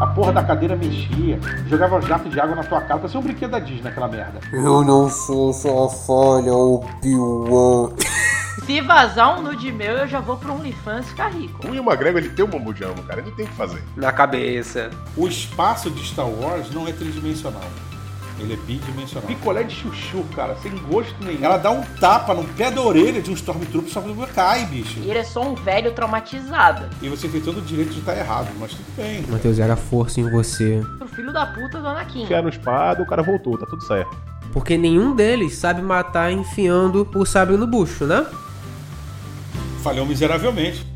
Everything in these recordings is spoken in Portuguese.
A porra da cadeira mexia, jogava um jato de água na tua cara, parecia um brinquedo da Disney aquela merda. Eu não sou sua falha, Obi-Wan. Se vazar um nude meu, eu já vou pro OnlyFans ficar rico. O Ian McGregor, ele tem um bambu de amo, cara. Ele não tem o que fazer. Na cabeça. O espaço de Star Wars não é tridimensional. Ele é bidimensional. Picolé de chuchu, cara, sem gosto nenhum. Ela dá um tapa no pé da orelha de um Stormtrooper só que cai, bicho. E ele é só um velho traumatizado. E você tem todo o direito de estar errado, mas tudo bem. Matheus, era força em você. Pro filho da puta do Anakin. Enfiaram espada, o cara voltou, tá tudo certo. Porque nenhum deles sabe matar enfiando o sabre no bucho, né? Falhou miseravelmente.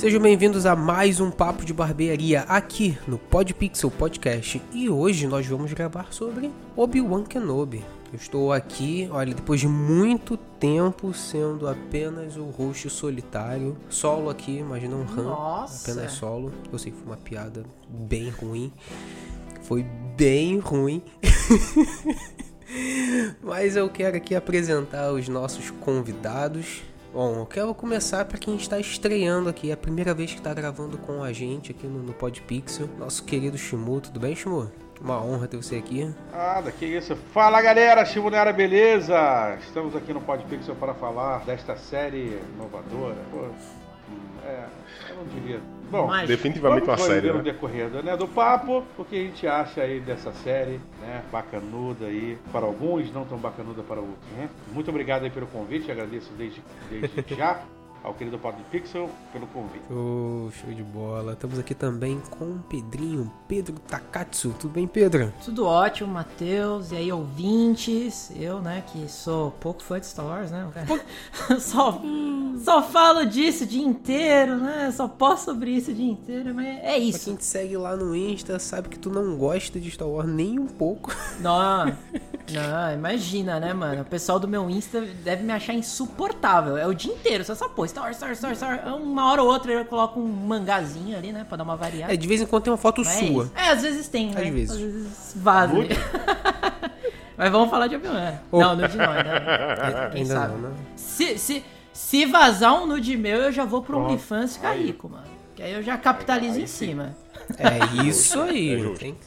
Sejam bem-vindos a mais um Papo de Barbearia aqui no Podpixel Podcast. E hoje nós vamos gravar sobre Obi-Wan Kenobi. Eu estou aqui, olha, depois de muito tempo sendo apenas o host solitário, solo aqui, um Han, Nossa. apenas solo. Eu sei que foi uma piada bem ruim. Foi bem ruim. Mas eu quero aqui apresentar os nossos convidados. Bom, eu quero começar para quem está estreando aqui, é a primeira vez que está gravando com a gente aqui no, no Podpixel, nosso querido Shimu. Tudo bem, Shimu? Uma honra ter você aqui. Nada, que isso. Fala galera, Chimunera, beleza? Estamos aqui no Podpixel para falar desta série inovadora. Pô, é, não diria. Bom, Mas- Definitivamente uma série, né? decorrer do, né, do papo, o que a gente acha aí dessa série, né? Bacanuda aí para alguns, não tão bacanuda para outros, né? Muito obrigado aí pelo convite, agradeço desde, desde já ao querido Podpixel pelo convite. Show, show de bola. Estamos aqui também com o Pedrinho, Pedro Takatsu. Tudo bem, Pedro? Tudo ótimo, Matheus. E aí, ouvintes. Eu, né, que sou pouco fã de Star Wars, né? só, só falo disso o dia inteiro, né? Só posto sobre isso o dia inteiro, mas é Pra isso. quem te segue lá no Insta, sabe que tu não gosta de Star Wars nem um pouco. Não, não, imagina, né, mano? O pessoal do meu Insta deve me achar insuportável. É o dia inteiro, só só pô, Star Wars, Star Wars. Uma hora ou outra eu coloco um mangazinho ali, né, pra dar uma variada. É, de vez em quando tem uma foto Mas é sua. É, às vezes tem, né? Às vezes. Às vezes vaza. Mas vamos falar de Obi-Wan. Não, nude não, ainda, quem Ainda sabe. não, né? Se, se, se vazar um nude meu, eu já vou pro. OnlyFans ficar Aí. rico, mano. Que aí eu já capitalizo Aí em sim. cima. É isso aí. É justo. tem que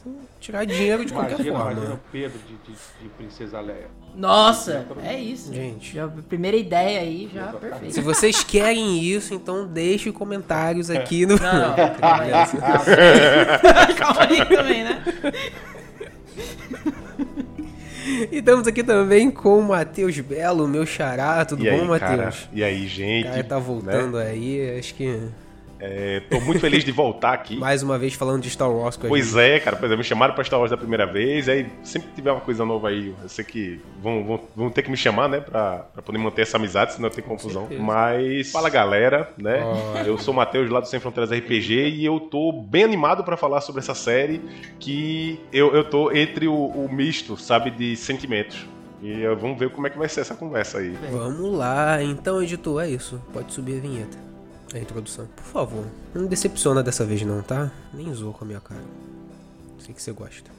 tirar dinheiro de qualquer Imagina, forma. imagina o Pedro de, de, de Princesa Leia. Nossa, é isso. Gente. Já, primeira ideia aí, já Se perfeito. vocês querem isso, então deixe comentários aqui no. Não, não. Calma aí também, né? E estamos aqui também com o Matheus Belo, meu xará. Tudo e aí, bom? Matheus? E aí, O gente? cara tá né? voltando aí, acho que É, tô muito feliz de voltar aqui. mais uma vez falando de Star Wars com a Pois gente. é, cara, pois é, me chamaram pra Star Wars da primeira vez, aí sempre que tiver uma coisa nova aí, eu sei que vão, vão, vão ter que me chamar, né, pra, pra poder manter essa amizade, senão tem confusão. Mas, fala galera, né, Olha. eu sou o Matheus lá do Sem Fronteiras RPG e eu tô bem animado pra falar sobre essa série que eu, eu tô entre o, o misto, sabe, de sentimentos. E eh, vamos ver como é que vai ser essa conversa aí. Vamos lá, então, editor, é isso. Pode subir a vinheta. A introdução. Por favor. Não decepciona dessa vez não, tá? Nem zoa com a minha cara. Sei que você gosta.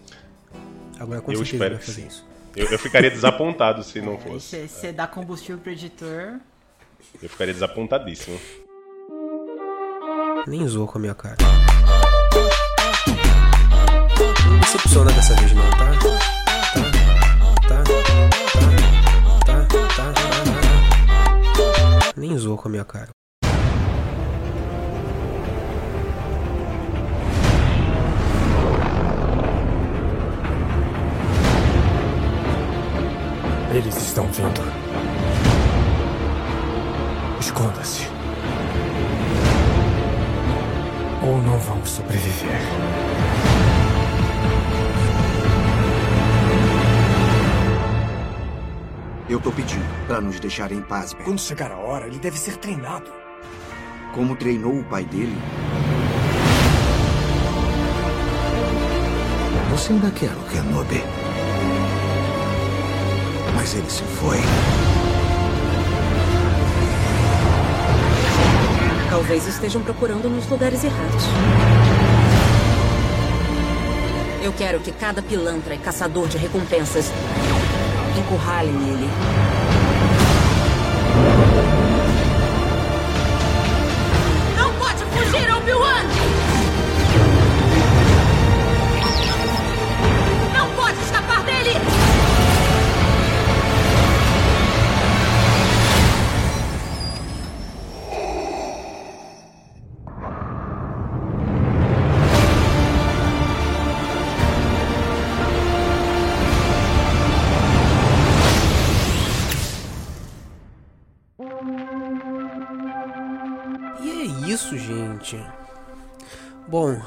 Agora com Eu certeza espero vai fazer sim. isso. Eu, eu ficaria desapontado se não fosse. você dá combustível pro editor. Eu ficaria desapontadíssimo. Nem zoa com a minha cara. Não me decepciona dessa vez não, tá? Tá? Tá? Tá? Tá? Tá? tá. Nem zoa com a minha cara. Eles estão vindo. Esconda-se. Ou não vamos sobreviver. Eu tô pedindo pra nos deixarem em paz, Ben. Quando chegar a hora, ele deve ser treinado. Como treinou o pai dele? Você ainda quer o Kenobi. Mas ele se foi. Talvez estejam procurando nos lugares errados. Eu quero que cada pilantra e caçador de recompensas encurralem ele. Não pode fugir, Obi-Wan! Bom,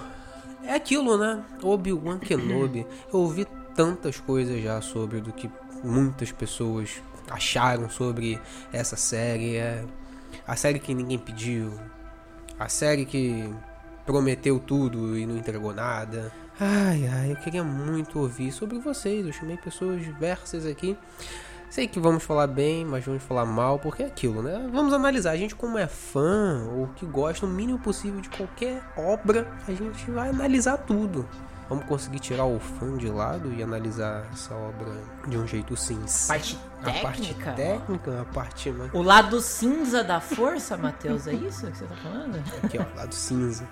é aquilo, né? Obi-Wan Kenobi. Eu ouvi tantas coisas já sobre do que muitas pessoas acharam sobre essa série. É a série que ninguém pediu. A série que prometeu tudo e não entregou nada. Ai, ai, eu queria muito ouvir sobre vocês. Eu chamei pessoas diversas aqui. Sei que vamos falar bem, mas vamos falar mal, porque é aquilo, né? Vamos analisar. A gente, como é fã ou que gosta o mínimo possível de qualquer obra, a gente vai analisar tudo. Vamos conseguir tirar o fã de lado e analisar essa obra de um jeito sincero. Parte A parte técnica? técnica, a parte né? O lado cinza da força, Matheus, é isso que você tá falando? aqui, ó, lado cinza.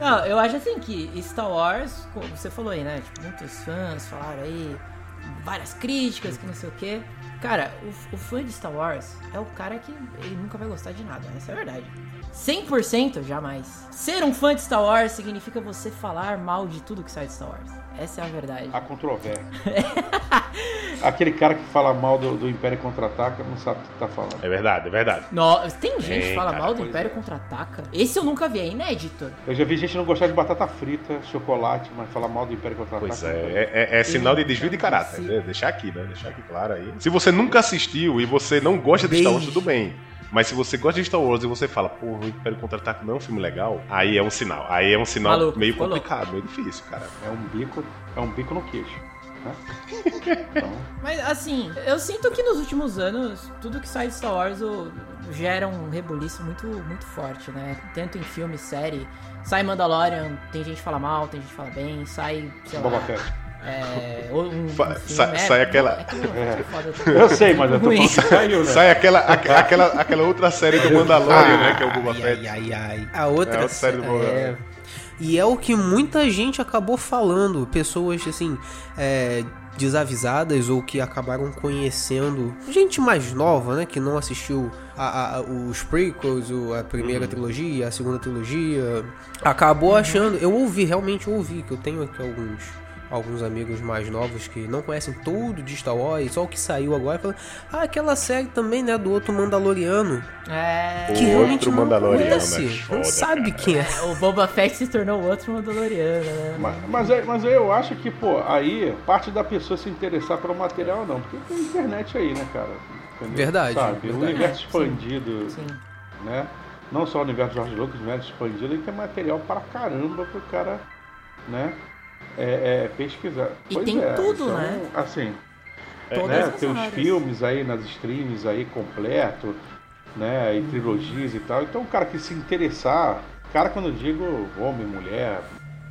Não, eu acho assim que Star Wars, como você falou aí, né? Tipo, muitos fãs falaram aí, várias críticas, que não sei o quê. Cara, o, o fã de Star Wars é o cara que ele nunca vai gostar de nada, essa é a verdade. 100% jamais. Ser um fã de Star Wars significa você falar mal de tudo que sai de Star Wars. Essa é a verdade. A controvérsia. Aquele cara que fala mal do, do Império Contra-Ataca não sabe o que tá falando. É verdade, é verdade. No, tem gente Tem, que fala cara, mal do Império é. Contra-Ataca? Esse eu nunca vi, é inédito. Eu já vi gente não gostar de batata frita, chocolate, mas falar mal do Império Contra-Ataca. Pois é, é, é- é sinal de desvio de caráter. né? Deixar aqui, né? Deixar aqui claro aí. Se você nunca assistiu e você não gosta de Star Wars, tudo bem. Mas se você gosta de Star Wars e você fala, pô, o Império Contra-Ataque não é um filme legal, aí é um sinal. Aí é um sinal Maluco, meio complicado, meio difícil, cara. É um bico, é um bico no queixo. né? Então, Mas assim, eu sinto que nos últimos anos, tudo que sai de Star Wars o- gera um rebuliço muito, muito forte, né? Tanto em filme, série. Sai Mandalorian, tem gente que fala mal, tem gente que fala bem, sai, sei Boba lá. Fett. É, ou um, um Fa- filme, sa- é, sai aquela- É é Eu sei, mas eu tô falando saiu, né? Sai aquela, aque- aquela, aquela outra série do Mandalorian, né? Que é o Boba ai, Fett. ai, ai, ai. A outra, É a série do Boba é, E é o que muita gente acabou falando. Pessoas, assim, é, desavisadas ou que acabaram conhecendo. Gente mais nova, né? Que não assistiu a- a- os prequels, a primeira Uhum. trilogia, a segunda trilogia. Acabou achando. Eu ouvi, realmente ouvi, que eu tenho aqui alguns. Alguns amigos mais novos que não conhecem tudo de Star Wars, só o que saiu agora, falam, ah, aquela série também, né, do outro Mandaloriano. É. Que O realmente outro não Mandaloriano, conhece, é não foda, sabe cara. quem é. O Boba Fett se tornou outro Mandaloriano, né? Mas, mas, aí- mas aí eu acho que, pô, aí parte da pessoa se interessar pelo material não, porque tem internet aí, né, cara? Entendeu? Verdade, Sabe? verdade. O universo expandido, Sim. né? Não só o universo George Lucas, o universo expandido, ele tem material para caramba pro cara, né? É, é, pesquisar. E Pois tem é, tudo, então, né? Assim, Todas né? Tem os filmes aí nas streams aí completo, né? E trilogias e tal. Então o cara que se interessar, cara quando eu digo homem, mulher,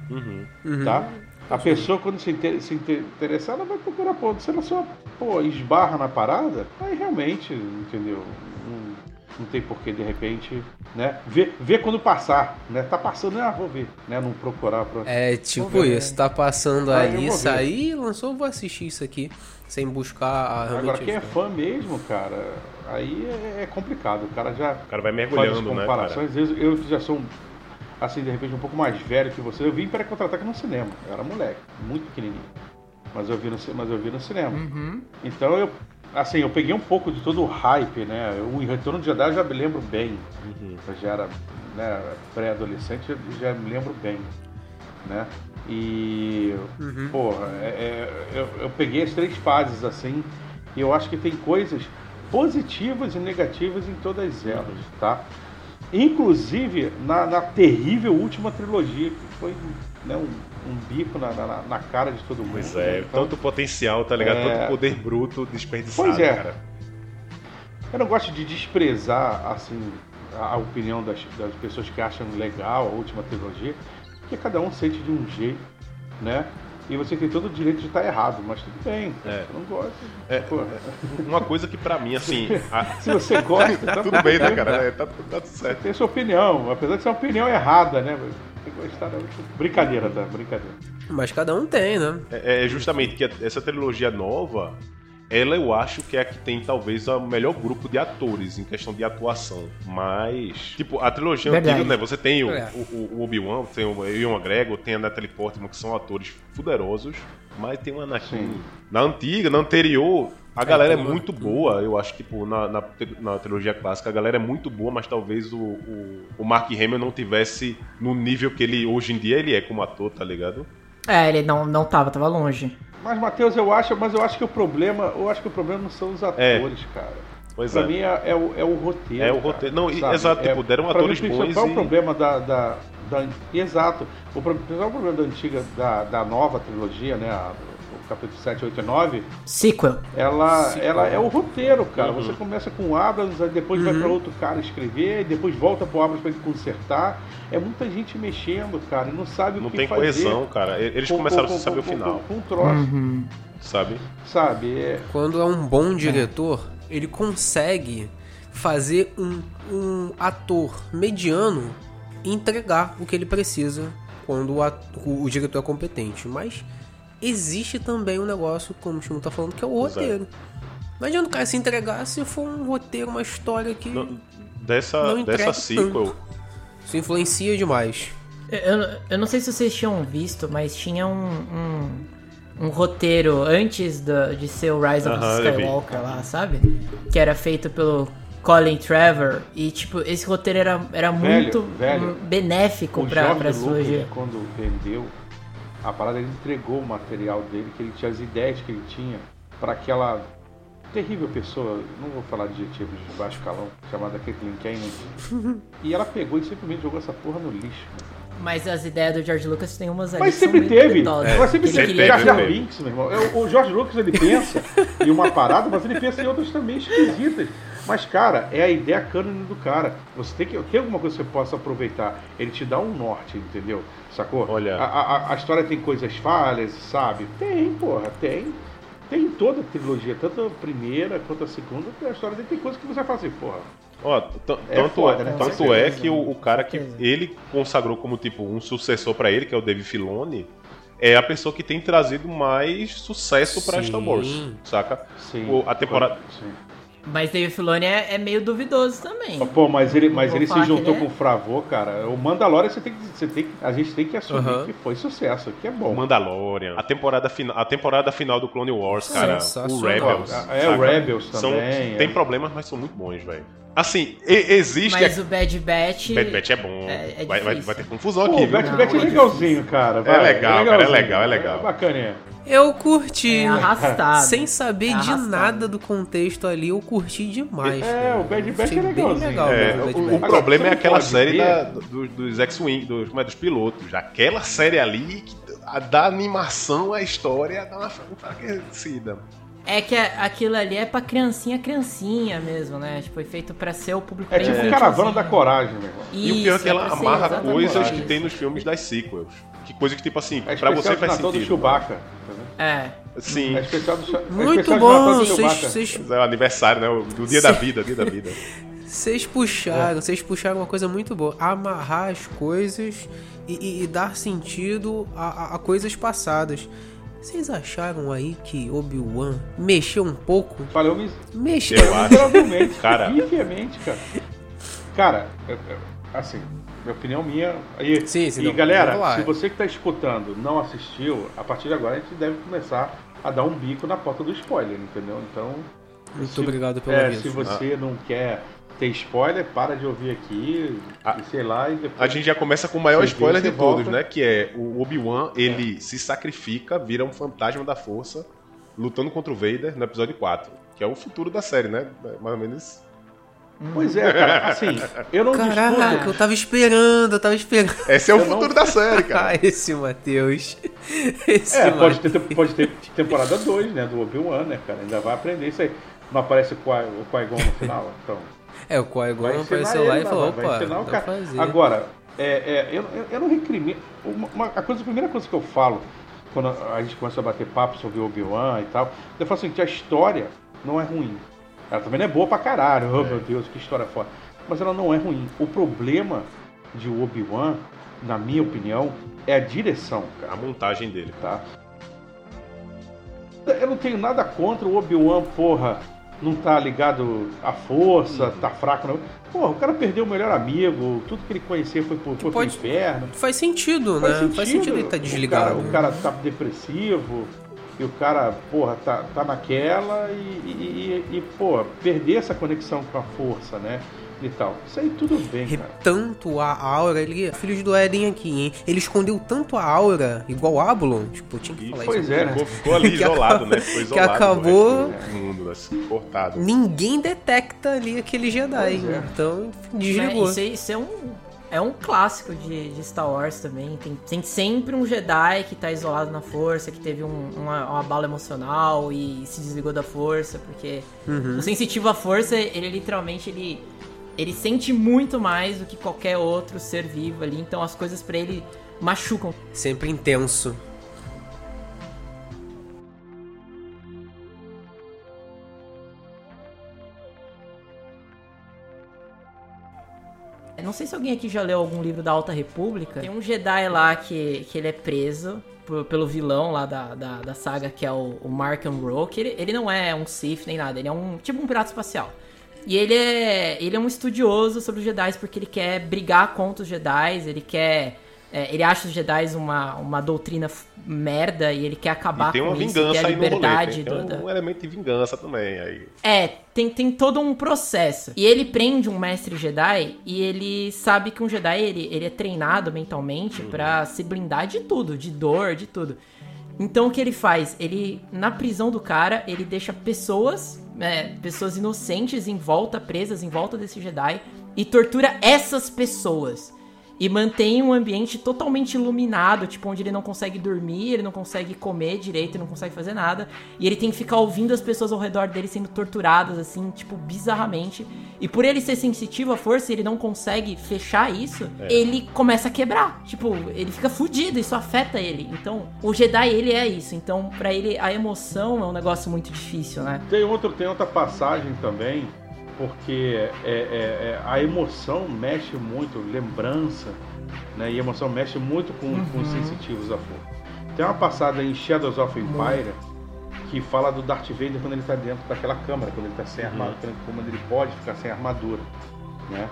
Uhum. tá? A pessoa quando se, inter- se inter- interessar, ela vai procurar, pô, se ela só, pô, esbarra na parada, aí realmente, entendeu? Não, não tem porquê de repente, né? Ver, ver quando passar, né? Tá passando, ah, vou ver, né? Não procurar pra... É tipo ver. isso, tá passando Ah, eu ali, sair, lançou, vou assistir isso aqui, sem buscar a, realmente Agora, quem é fã mesmo, cara, aí é, é complicado. O cara já O cara vai mergulhando, né, cara? Às vezes eu já sou, assim, de repente um pouco mais velho que você, eu vi Império Contra-Ataque no cinema. Eu era moleque, muito pequenininho. Mas eu vi no, mas eu vi no cinema. Uhum. Então eu, assim, eu peguei um pouco de todo o hype, né? O Retorno de Jedi eu já me lembro bem. Eu já era né, pré-adolescente, já me lembro bem, né? E, Uhum. porra, é- é- eu, eu peguei as três fases assim, e eu acho que tem coisas positivas e negativas em todas elas, tá? Inclusive na, na terrível última trilogia, que foi né, um, um bico na, na, na cara de todo mundo. Pois é, Então, tanto potencial, tá ligado? É. Tanto poder bruto desperdiçado, Pois é. cara. Eu não gosto de desprezar assim a, a opinião das, das pessoas que acham legal a última trilogia, porque cada um sente de um jeito, né? E você tem todo o direito de estar errado, mas tudo bem. É. Eu não gosto. É, Pô, Uma coisa que pra mim, assim. a- se você gosta, tá tudo bem, né, bem, cara? É, tá, tá tudo certo. Tem sua opinião, apesar de ser uma opinião errada, né? Mas Tem que gostar da Brincadeira, tá? Brincadeira. Mas cada um tem, né? É, é justamente que essa trilogia nova, ela eu acho que é a que tem talvez o melhor grupo de atores em questão de atuação. Mas, tipo, a trilogia Verdade. antiga, né? Você tem o, É. o- o Obi-Wan, tem o Ewan McGregor, tem a Natalie Portman, que são atores poderosos, mas tem o Anakin. Sim. Na antiga, na anterior, a galera é o muito boa. Eu acho que, tipo, na, na, na trilogia clássica, a galera é muito boa, mas talvez o, o, o Mark Hamill não tivesse no nível que ele hoje em dia ele é como ator, tá ligado? É, ele não, não tava, tava longe. Mas, Matheus, eu acho, mas eu acho que o problema, eu acho que o problema não são os atores, cara. Pois pra é. mim é, é o, é o roteiro. É o cara, roteiro. Não, e- sabe? exato, É, tipo, deram atores mim, o bons principal e- problema da, da, da- Exato. O pro- principal problema da antiga, da, da nova trilogia, né? a- o capítulo 7, 8 e 9, Sequel. ela, ela é o roteiro, cara. Uhum. Você começa com o Abrams, aí depois vai pra outro cara escrever, e depois volta pro Abrams pra ele consertar. É muita gente mexendo, cara, e não sabe Não o que tem fazer. coesão, cara. E- Eles com- começaram com- a saber com- o final, Com, com um troço, Uhum. sabe? sabe? É, Quando é um bom diretor, ele consegue fazer um, um ator mediano entregar o que ele precisa quando o, at- o- o diretor é competente. Mas existe também um negócio, como o Chimo tá falando, que é o Exato. roteiro. Não adianta o cara se entregar se for um roteiro, uma história que Não- Dessa, Não dessa sequel, isso influencia demais. Eu, eu não sei se vocês tinham visto, mas tinha um, um, um roteiro antes do- de ser o Rise of eu vi. Skywalker lá, sabe? Que era feito pelo Colin Trevor. E, tipo, esse roteiro era, era Velho, muito velho. benéfico O pra, pra trilogia. quando vendeu a parada, ele entregou o material dele, que ele tinha as ideias que ele tinha para aquela terrível pessoa, não vou falar de adjetivos de baixo calão, chamada Caitlyn Kennedy. e ela pegou e simplesmente jogou essa porra no lixo. mano. Mas as ideias do George Lucas tem umas ali Mas sempre teve. duvidosas. Mas sempre teve. sempre queria- teve, Jar. Binks, meu irmão. Eu- O George Lucas ele pensa em uma parada, mas ele pensa em outras também esquisitas. Mas, cara, é a ideia cânone do cara. Você tem que tem alguma coisa que você possa aproveitar. Ele te dá um norte, entendeu? Sacou? Olha. A, a- a história tem coisas falhas, sabe? Tem, porra, tem. Tem em toda a trilogia, tanto a primeira quanto a segunda, a história dele tem coisas que você vai fazer, porra. Ó, t- É tanto, foda, é, né? tanto é que o, o cara que ele consagrou como tipo um sucessor pra ele, que é o Dave Filoni, é a pessoa que tem trazido mais sucesso pra Sim. Star Wars, saca? Sim. O- a temporada Sim. Mas Dave Filoni é, é meio duvidoso também. Pô, mas ele, mas Vou ele se juntou ele é- com o Fravô, cara. O Mandalorian você tem que, você tem que, a gente tem que assumir Aham. que foi sucesso, que é o bom. Mandalorian, a temporada final, a temporada final do Clone Wars, cara, o. Rebels, É, o saca? Rebels São- também, é. tem problemas, mas são muito bons, velho. Assim, e- existe Mas a... o Bad Batch. Bad Batch é bom. É- é vai, vai, vai ter confusão Pô, aqui, o viu? Bat Bat é Não, é legalzinho, cara. vai. legal, cara, é legalzinho. legal, é legal. É bacaninha. Eu curti. É arrastado. Sem saber É de nada do contexto ali, eu curti demais. É, cara. o Bad Batch é bem legalzinho. legal. É, Bad o, o. Agora, problema é aquela série da- do- dos X-Wing, dos, como é, dos pilotos. Aquela série ali, que, a, da animação, a história dá uma enfraquecida. É que aquilo ali é pra criancinha, criancinha mesmo, né? Tipo, foi feito pra ser o público É tipo. Caravana da Coragem, meu irmão. E o pior é que ela amarra coisas que tem nos filmes das sequels. Que coisa que, tipo assim, É pra você faz do sentido. Chewbacca. entendeu? É. Sim. É especial do, é Muito especial bom, do vocês, É o aniversário, né? O- Do dia da vida, dia da vida. vocês puxaram, vocês puxaram uma coisa muito boa. Amarrar as coisas e, e- e dar sentido a, a- a coisas passadas. Vocês acharam aí que Obi-Wan mexeu um pouco? Falei, eu me Mexeu. Eu acho. Miseravelmente, Cara. Miseravelmente, cara. Cara, assim, minha opinião minha. E, Sim, sim, e não, galera, se você que está escutando não assistiu, a partir de agora a gente deve começar a dar um bico na porta do spoiler, entendeu? Então. Muito se- obrigado pelo é, aviso. Se você não quer ter spoiler, para de ouvir aqui, Ah, e sei lá, e depois. A gente já começa com o maior spoiler de você todos, volta. né? Que é o Obi-Wan, ele se sacrifica, vira um fantasma da força, lutando contra o Vader no episódio 4. Que é o futuro da série, né? Mais ou menos. Pois é, cara, assim, eu não Caraca, discuto. eu tava esperando, eu tava esperando. Esse é o Eu não- futuro da série, cara. Ah, esse Matheus. Esse É, pode Matheus. ter, pode ter temporada 2, né? Do Obi-Wan, né, cara? Ainda vai aprender isso aí. Não aparece o Qui- o Qui-Gon no final? Então. É, o Qui-Gon apareceu ele, lá e falou, opa, ensinar o cara. fazer. Agora, é, é, eu, eu, eu não recrimino. Uma, uma- a, coisa, a primeira coisa que eu falo quando a gente começa a bater papo sobre Obi-Wan e tal, eu falo assim, que a história não é ruim. Ela também não é boa pra caralho, oh meu Deus, que história foda. Mas ela não é ruim. O problema de Obi-Wan, na minha opinião, é a direção, cara A montagem dele. tá? Eu não tenho nada contra o Obi-Wan, porra, não tá ligado à força, tá fraco. Não. Porra, o cara perdeu o melhor amigo, tudo que ele conhecia foi pro, foi pro Pode- inferno. Faz sentido, né? Faz sentido ele estar desligado. O cara, o cara tá depressivo, e o cara, porra, tá, tá naquela e, e, e, e, pô, perder essa conexão com a força, né? E tal. Isso aí tudo bem, cara. Tanto a aura, ele. Filhos do Éden aqui, hein? Ele escondeu tanto a aura, igual Ablon. Tipo, tinha que E falar pois isso. é, né? Ficou, ficou ali Que isolado, acabou- né? Ficou que isolado. acabou- do resto do mundo, assim, cortado. Ninguém detecta ali aquele Jedi. Pois é. Então, desligou. Isso, é- isso é um. É um clássico de, de Star Wars também. Tem, tem sempre um Jedi que tá isolado na força, que teve um, uma, uma bala emocional e se desligou da força, porque Uhum. o sensitivo à força, ele literalmente ele, ele sente muito mais do que qualquer outro ser vivo ali, então as coisas pra ele machucam. Sempre intenso. Não sei se alguém aqui já leu algum livro da Alta República. Tem um Jedi lá que, que ele é preso por- pelo vilão lá da, da, da saga, que é o, o Markham Rogue. Ele, ele não é um Sith nem nada, ele é um tipo um pirata espacial. E ele é, ele é um estudioso sobre os Jedi porque ele quer brigar contra os Jedi, ele quer... é, ele acha os Jedi uma, uma doutrina merda e ele quer acabar com isso, ter a aí no rolê. liberdade Tem, do- da- um elemento de vingança também. Aí. é, tem, tem todo um processo. E ele prende um mestre Jedi e ele sabe que um Jedi ele, ele é treinado mentalmente pra se blindar de tudo, de dor, de tudo. Então o que ele faz? Ele, na prisão do cara, ele deixa pessoas, é, pessoas inocentes em volta, presas em volta desse Jedi, e tortura essas pessoas. E mantém um ambiente totalmente iluminado, tipo, onde ele não consegue dormir, ele não consegue comer direito, ele não consegue fazer nada. E ele tem que ficar ouvindo as pessoas ao redor dele sendo torturadas, assim, tipo, bizarramente. E por ele ser sensitivo à força e ele não consegue fechar isso, ele começa a quebrar. Tipo, ele fica fudido, isso afeta ele. Então, o Jedi, ele é isso. Então, pra ele, a emoção é um negócio muito difícil, né? Tem, outro, tem outra passagem também, porque é, é- é- a emoção mexe muito, lembrança, né? E a emoção mexe muito com, com os sensitivos à força. Tem uma passada em Shadows of Empire que fala do Darth Vader quando ele está dentro daquela câmara, quando ele está sem armadura, quando ele pode ficar sem armadura, né?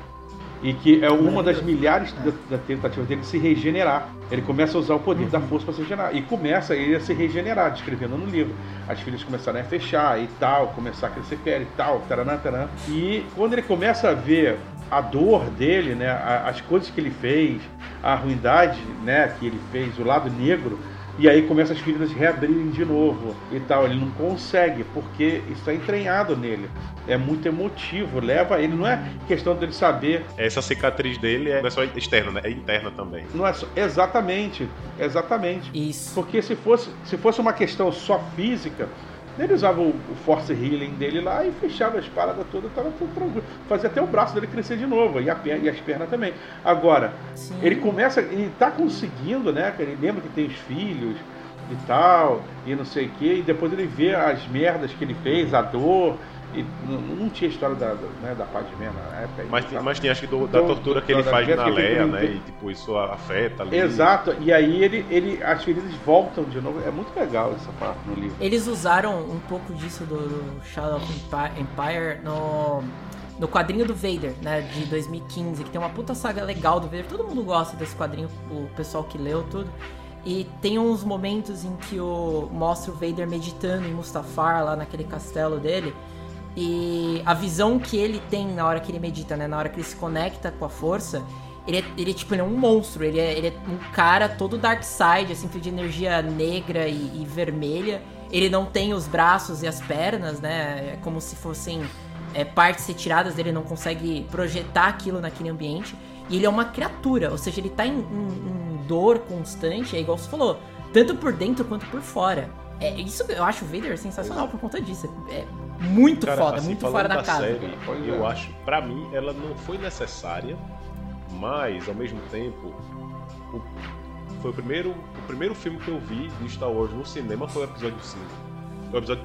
E que é uma das milhares da, da tentativas dele de se regenerar. Ele começa a usar o poder da força para se regenerar. E começa ele a se regenerar, descrevendo no livro. As filhas começaram a fechar e tal, começar a crescer pele e tal, taranã, taranã. E quando ele começa a ver a dor dele, né, as coisas que ele fez, a ruindade né, que ele fez, o lado negro, e aí começa as feridas reabrirem de novo e tal. Ele não consegue, porque isso é entranhado nele. É muito emotivo, leva ele. Não é questão dele saber. Essa cicatriz dele é, não é só externa, né? É interna também. Não é só, exatamente, exatamente. Isso. Porque se fosse, se fosse uma questão só física, ele usava o, o Force Healing dele lá e fechava as paradas todas, tava tudo tranquilo. Fazia até o braço dele crescer de novo, e, a perna, e as pernas também. Agora, Sim. ele começa, ele tá conseguindo, né? cara? Ele lembra que tem os filhos e tal, e não sei o que, e depois ele vê as merdas que ele fez, a dor. E não, não tinha história da, da, né, da Padmé na época. Mas, sabe? mas tinha acho que do- da Então, tortura que ele da faz na Leia, tem- né? E tipo, isso afeta ali. Exato, e aí ele, ele, as feridas voltam de novo. É muito legal essa parte no livro. Eles usaram um pouco disso do, do Shadow of Empi- Empire no, no quadrinho do Vader, né, de 2015, que tem uma puta saga legal do Vader. Todo mundo gosta desse quadrinho, o pessoal que leu tudo. E tem uns momentos em que o, mostra o Vader meditando em Mustafar, lá naquele castelo dele. E a visão que ele tem na hora que ele medita, né, na hora que ele se conecta com a força, ele é, ele é, tipo, ele é um monstro, ele é, ele é um cara todo dark side, assim, de energia negra e, e vermelha. Ele não tem os braços e as pernas, né? É como se fossem é, partes retiradas dele, não consegue projetar aquilo naquele ambiente. E ele é uma criatura, ou seja, ele tá em, em- em dor constante, é igual você falou, tanto por dentro quanto por fora. É, isso eu acho o Vader sensacional por conta disso. É muito Cara, foda, assim, muito fora da, da casa. série, eu é. acho, pra mim, ela não foi necessária, mas ao mesmo tempo o, foi o primeiro, o primeiro filme que eu vi de Star Wars no cinema foi o episódio 5. O episódio,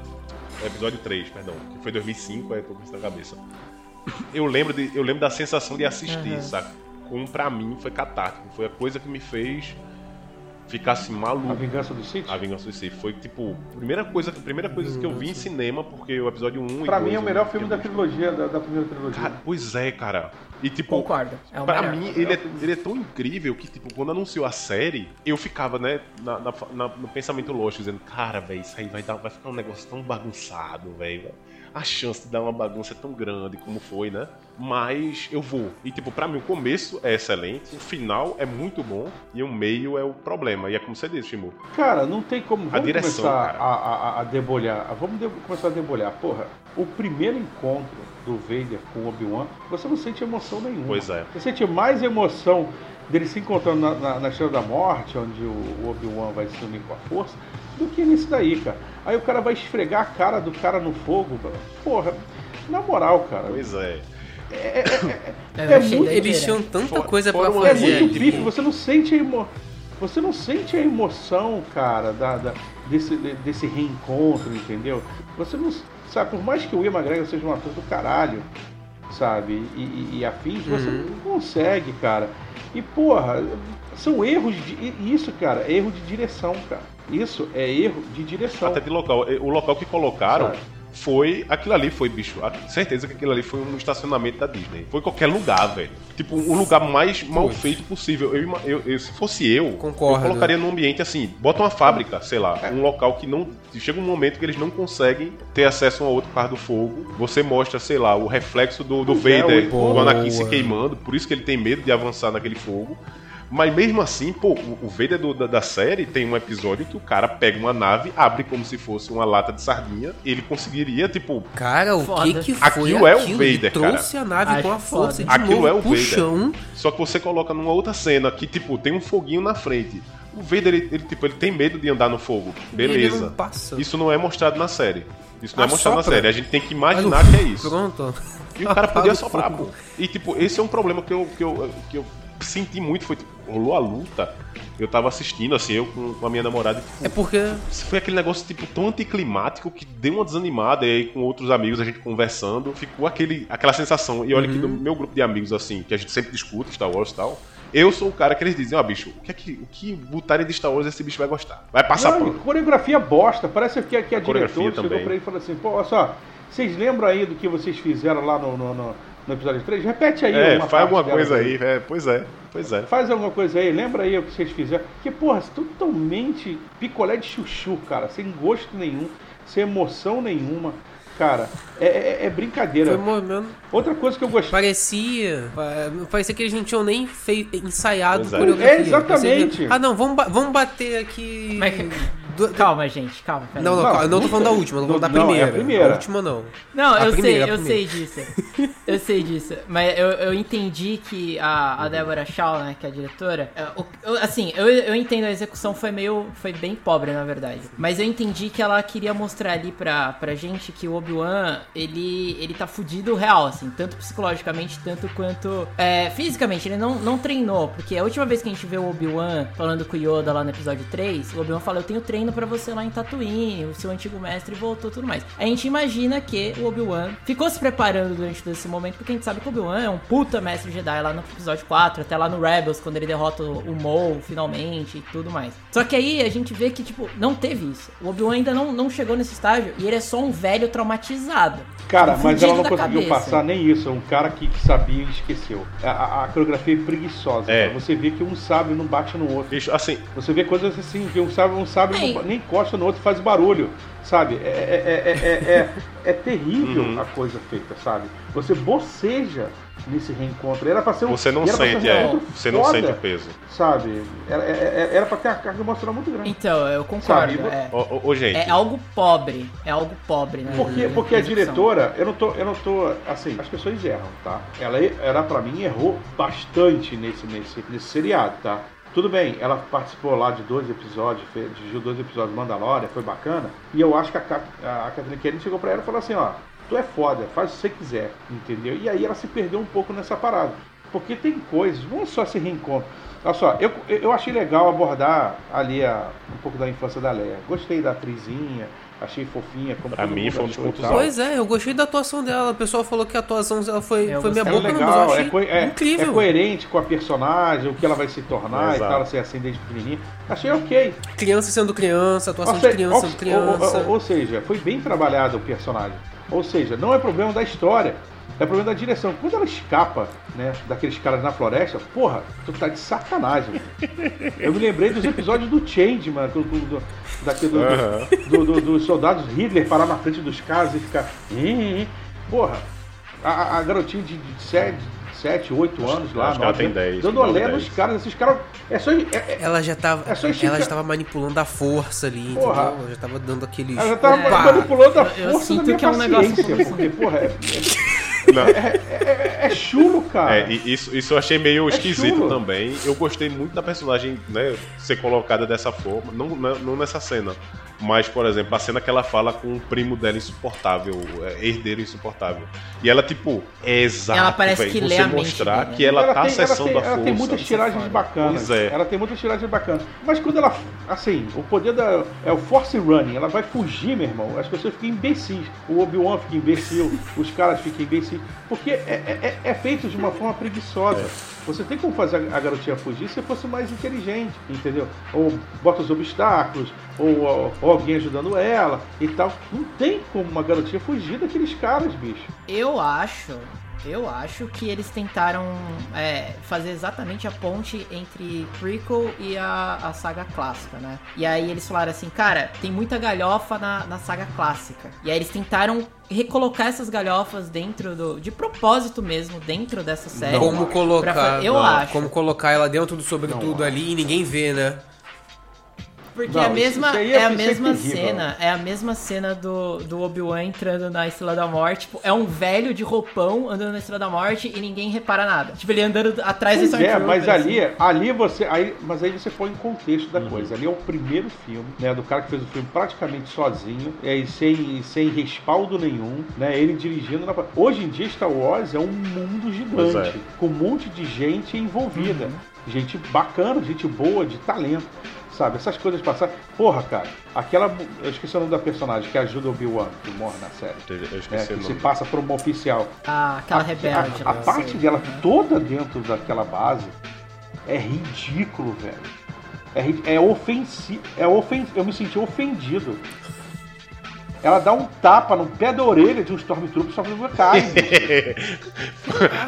o episódio 3, perdão, que foi 2005, aí tô com isso na cabeça. Eu lembro, de, eu lembro da sensação de assistir, Uhum. saca? Como pra mim foi catártico, foi a coisa que me fez ficar assim maluco. A Vingança do Sith? A Vingança do Sith foi tipo a primeira coisa, a primeira coisa que eu vi em cinema, porque o episódio 1 e Pra 2 mim é o melhor filme da trilogia, da, da primeira trilogia. Cara, pois é, cara. E tipo, Concordo. É o pra melhor. mim ele é, ele é tão incrível que tipo, quando anunciou a série, eu ficava, né, na, na- na- no pensamento lógico, dizendo, cara, velho, isso aí vai, dar, vai ficar um negócio tão bagunçado, velho. A chance de dar uma bagunça tão grande como foi, né? Mas eu vou. E tipo, pra mim o começo é excelente, o final é muito bom e o meio é o problema. E é como você disse, Shimu. Cara, não tem como. Vamos direção, começar a, a- a debolhar. Vamos de- começar a debolhar. Porra, o primeiro encontro do Vader com o Obi-Wan, você não sente emoção nenhuma. Pois é. Você sente mais emoção dele se encontrando na, na, na Estrela da Morte, onde o, o Obi-Wan vai se unir com a força, do que nesse daí, cara. Aí o cara vai esfregar a cara do cara no fogo, mano. Porra, na moral, cara. Pois é. Eu é achei muito- doideira. Eles tinham tanta Fora- coisa pra uma É fazer. muito tipo- pique, você não sente a emo... Você não sente a emoção, cara, da, da- desse, de- desse reencontro, entendeu? Você não. Sabe, por mais que o Ian McGregor seja um ator do caralho, sabe? E, e, e afins, você Uhum. não consegue, cara. E porra, são erros de. Isso, cara, é erro de direção, cara. Isso é erro de direção. Até de local. O local que colocaram Sabe? Foi. Aquilo ali foi, bicho. a- Certeza que aquilo ali foi um estacionamento da Disney. Foi qualquer lugar, velho. Tipo, o lugar mais mal feito possível. Eu, eu- eu- se fosse eu, Concordo. eu colocaria num ambiente assim. Bota uma fábrica, sei lá. Um local que não. Chega um momento que eles não conseguem ter acesso a um outro causa do fogo. Você mostra, sei lá, o reflexo do, do é, Vader, o- do Anakin se queimando. Por isso que ele tem medo de avançar naquele fogo. Mas mesmo assim, pô, o Vader do- da, da série tem um episódio que o cara pega uma nave, abre como se fosse uma lata de sardinha, ele conseguiria, tipo, Cara, o Foda. que que foi Aquilo é o aquilo? Ele Vader, cara. trouxe a nave Acho com a força foda. de Aquilo novo é o pro Vader. chão. só que você coloca numa outra cena que, tipo, tem um foguinho na frente. O Vader, ele, ele, tipo, ele tem medo de andar no fogo. Ele Beleza. não passa. Isso não é mostrado na série. Isso não é Ah, mostrado na série. A gente tem que imaginar que é isso. Pronto. E o cara podia o soprar, pô. E tipo, esse é um problema que eu, que eu, que eu senti muito. Foi tipo, rolou a luta. Eu tava assistindo, assim, eu com, com a minha namorada. e, tipo, É porque foi aquele negócio tipo tão anticlimático que deu uma desanimada. E aí, com outros amigos, a gente conversando, ficou aquele, aquela sensação. E olha que no Uhum. meu grupo de amigos, assim, que a gente sempre discute Star Wars e tal. Eu sou o cara que eles dizem, ó, bicho, o que é que, o que botarem de Star Wars esse bicho vai gostar? Vai passar Não, pano. coreografia bosta. Parece que, que a Coreografia diretora chegou também. pra ele e falou assim: pô, olha só, vocês lembram aí do que vocês fizeram lá no, no, no- no episódio 3? Repete aí. É, faz alguma coisa aí, é, pois é, pois é. Faz alguma coisa aí, lembra aí o que vocês fizeram. Que, porra, totalmente picolé de chuchu, cara, sem gosto nenhum, sem emoção nenhuma. Cara, é, é- é brincadeira. foi. Outra coisa que eu gostei. Parecia. pa- Parecia que eles não tinham nem feito, ensaiado é. coreografia. É, exatamente. Ah, não, vamos, ba- vamos bater aqui. Mas que- do- Calma, gente, calma. peraí. Não, não, Não, calma, não tô falando da não- última, eu tô falando da não, é a primeira. primeira. A última não. Não, A eu primeira, sei, eu sei primeira. disso. Eu sei disso. Mas eu, eu entendi que a, a Débora Shaw, né, que é a diretora, é, eu- assim, eu, eu entendo a execução foi meio. foi bem pobre, na verdade. Mas eu entendi que ela queria mostrar ali pra, pra gente que o Obi-Wan, ele, ele tá fudido real, assim, tanto psicologicamente, tanto quanto é, fisicamente. Ele não, não treinou, porque a última vez que a gente vê o Obi-Wan falando com o Yoda lá no episódio 3, o Obi-Wan fala: Eu tenho treino pra você lá em Tatooine, o seu antigo mestre voltou tudo mais. A gente imagina que o Obi-Wan ficou se preparando durante todo esse momento, porque a gente sabe que o Obi-Wan é um puta mestre Jedi lá no episódio 4, até lá no Rebels, quando ele derrota o Maul finalmente e tudo mais. Só que aí a gente vê que, tipo, não teve isso. O Obi-Wan ainda não, não chegou nesse estágio e ele é só um velho traumatizado. Cara, mas ela não conseguiu cabeça. passar nem isso. É um cara que, que sabia e esqueceu. A, a- a coreografia é preguiçosa. É. Você vê que um sabre não bate no outro. Bicho, assim, Você vê coisas assim, que um sabre, um sabre Ei. não- nem encosta no outro, faz barulho, sabe? É, é, é, é, é, é terrível Uhum. a coisa feita, sabe? Você boceja nesse reencontro. Era pra ser um, você não era pra ser um sente, é, você não sente o peso. Sabe? Era, era, era pra ter uma carga emocional muito grande. Então, eu concordo. É, Ô, gente, é algo pobre. É algo pobre, né? Porque, porque a diretora, eu não tô, eu não tô, assim, as pessoas erram, tá? Ela, ela para mim errou bastante nesse, nesse, nesse seriado, tá? Tudo bem, ela participou lá de dois episódios, fez, dirigiu dois episódios de Mandalorian, foi bacana. E eu acho que a, Ca- a Catherine Kennedy chegou pra ela e falou assim, ó, tu é foda, faz o que você quiser, entendeu? E aí ela se perdeu um pouco nessa parada. Porque tem coisas, não só esse reencontro. Olha só, eu, eu achei legal abordar ali a, um pouco da infância da Leia. Gostei da atrizinha, achei fofinha. Como Pra todo mim foi um dos e pontos tal. Pois é, eu gostei da atuação dela. O pessoal falou que a atuação dela foi, Eu foi minha gostei. É boca, mas eu legal, achei é, co- é- incrível. é coerente com a personagem, o que ela vai se tornar e Exato. tal, ela ser assim desde pequenininha. Achei ok. Criança sendo criança, atuação Ou de criança ou- sendo criança. Ou, ou- ou seja, foi bem trabalhado o personagem. Ou seja, não é problema da história, é problema da direção. Quando ela escapa, né, daqueles caras na floresta, porra, tu tá de sacanagem. Eu me lembrei dos episódios do Changeman, do, do, do, daquele, do, Aham. do- do- dos soldados Hitler parar na frente dos caras e ficar. "Ih, ih". Porra, a, a- garotinha de 7, 7, 8 anos lá, acho que ela nove tem 10, dando olé 9, nos 10. caras, esses caras. É só. É, é- Ela já tava, É só ela já tava manipulando a força ali, Porra. entendeu? Ela já tava dando aqueles. ela já tava Opa! manipulando a Eu força sinto da minha que é um negócio porque, porra, é, Não. É, é- é chulo, cara. É, isso, isso eu achei meio É esquisito chulo. também. Eu gostei muito da personagem, né, ser colocada dessa forma. Não, não, não nessa cena. Mas, por exemplo, a cena que ela fala com o primo dela insuportável, é, herdeiro insuportável. E ela, tipo, é exato, Ela parece véi, que você lê a mente mostrar dele, que ela, tá tem, acessando tem, a ela força. tem muitas tiragens bacanas. Pois é. Ela tem muitas tiragens bacanas. Mas quando ela. Assim, o poder da. É o Force Running. Ela vai fugir, meu irmão. As pessoas ficam imbecis. O Obi-Wan fica imbecil. os caras ficam imbecis. Porque é, é- é- é feito de uma forma preguiçosa. Você tem como fazer a garotinha fugir se fosse mais inteligente, entendeu? Ou bota os obstáculos, ou, ou- alguém ajudando ela e tal. Não tem como uma garotinha fugir daqueles caras, bicho. Eu acho, eu acho que eles tentaram é, fazer exatamente a ponte entre prequel e a, a saga clássica, né? E aí eles falaram assim, cara, tem muita galhofa na, na saga clássica. E aí eles tentaram recolocar essas galhofas dentro do. de propósito mesmo, dentro dessa série. Como Pra colocar. fa- eu não, acho. Como colocar ela dentro do sobretudo ali e ninguém vê, né? Porque Não, é a mesma, é- é, a é mesma terrível. cena, é a mesma cena do, do Obi-Wan entrando na Estrela da Morte, tipo, é um velho de roupão andando na Estrela da Morte e ninguém repara nada. Tipo, ele andando atrás Pois do é, Stormtrooper, mas ali, assim. ali você. Aí, mas aí você põe em contexto da coisa. Ali é o primeiro filme, né? Do cara que fez o filme praticamente sozinho, é, e sem, sem respaldo nenhum, né? Ele dirigindo na. Hoje em dia, Star Wars é um mundo gigante, Pois é. com um monte de gente envolvida. Gente bacana, gente boa, de talento. Sabe, essas coisas passaram. Porra, cara, aquela. Eu esqueci o nome da personagem que ajuda o Obi-Wan, que morre na série. Eu né, esqueci que o se passa por uma oficial. Ah, aquela A- rebelde. A, a lá, parte sei. dela toda dentro daquela base é ridículo, velho. É, é ofensivo. É ofen... Eu me senti ofendido. Ela dá um tapa no pé da orelha de um Stormtrooper, o Stormtrooper cai. ali,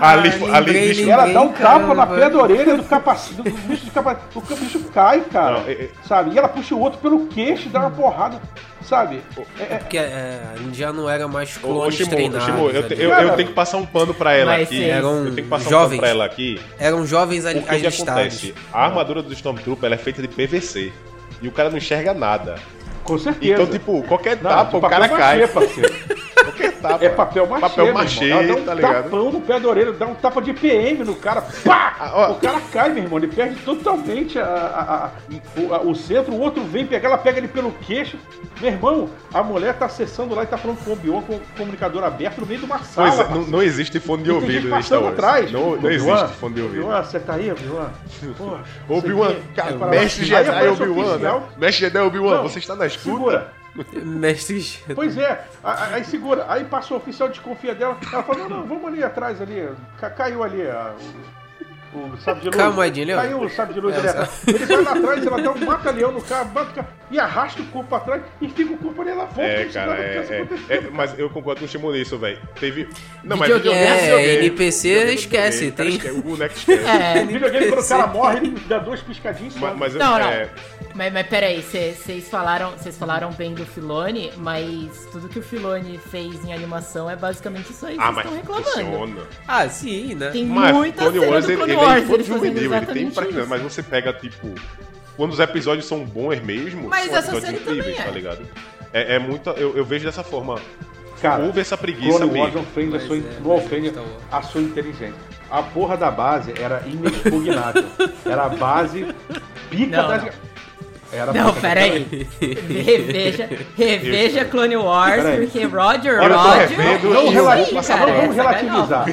Ah, ali, lembrei, bicho, ela dá um tapa na caramba. pé da orelha do, capacete, do bicho de capacete. O bicho cai, cara. Não, é- é- Sabe? E ela puxa o outro pelo queixo e dá uma porrada. Sabe? É- é- Porque é, já não era mais Ô, ô, clones Shimu, treinados. Shimu, eu, te- eu- Cara, eu tenho que passar um pano pra ela Mas aqui. Eram eu tenho que passar um jovens. pano pra ela aqui. Eram jovens ali- O que, acontece? A armadura do Stormtrooper ela é feita de PVC. E o cara não enxerga nada. Com certeza. Então, tipo, qualquer Não, tapa, de o cara cai. machê, parceiro. Tapa. É papel machê, Papel machê, irmão. Ela dá um tá ligado? tapão no pé da orelha, dá um tapa de PM no cara, pá! Ah. O cara cai, meu irmão, ele perde totalmente a- a- a- o, o centro, o outro vem pegar, ela pega ele pelo queixo. Meu irmão, a mulher tá acessando lá e tá falando com o Obi-Wan com o comunicador aberto no meio de uma sala. É, não, não existe fone de E ouvido atrás. Não, não existe fone de ouvido. Obi-Wan, você tá aí, Obi-Wan? Obi-Wan, para mestre. Jedi Obi-Wan, né? Mestre Jedi Obi-Wan, você está na escuta? Segura. Mestres. Pois é, aí segura, aí passa o oficial, desconfia dela, ela fala, não, não, vamos ali atrás ali, ca- caiu ali a- o, sabe de luz. Caiu moedinha. Caiu o sabe de luz É, ali atrás. Ele vai lá atrás, ela dá um mata-leão no carro, bate o carro, e arrasta o corpo pra trás e fica o corpo ali lá fora. É, cara, é, é, é, Mas eu concordo com o Shimon nisso, velho. Teve. Não, mas Videogame, é, videogame. NPC Videogame, esquece, tem- esquece, O boneco esquece. É, Videogame, quando o cara morre, ele dá duas piscadinhas e Mas, mas eu- Não, não. É, Mas, mas peraí, vocês falaram, vocês falaram bem do Filone, mas tudo que o Filone fez em animação é basicamente isso aí. Ah, Vocês mas estão reclamando. funciona. Ah, sim, né? Tem Mas muita Clone cena Wars, do Clone ele é Wars, ele infantil, fazendo ele tem impressionante, isso. mas você pega, tipo, quando os episódios são bons mesmo, Mas são essa episódios incríveis, também é. tá ligado? É, é muita, eu, eu vejo dessa forma. Cara, Houve essa preguiça Clone Wars mesmo. ofende, a Mas sua, é, ofende a sua inteligência. A porra da base era inexpugnável. era a base pica Não, das... não. Era Não, peraí. Reveja, reveja Clone Wars, Peraí. porque Roger, Olha, Roger. revendo Não, relati- cara, vamos é relativizar.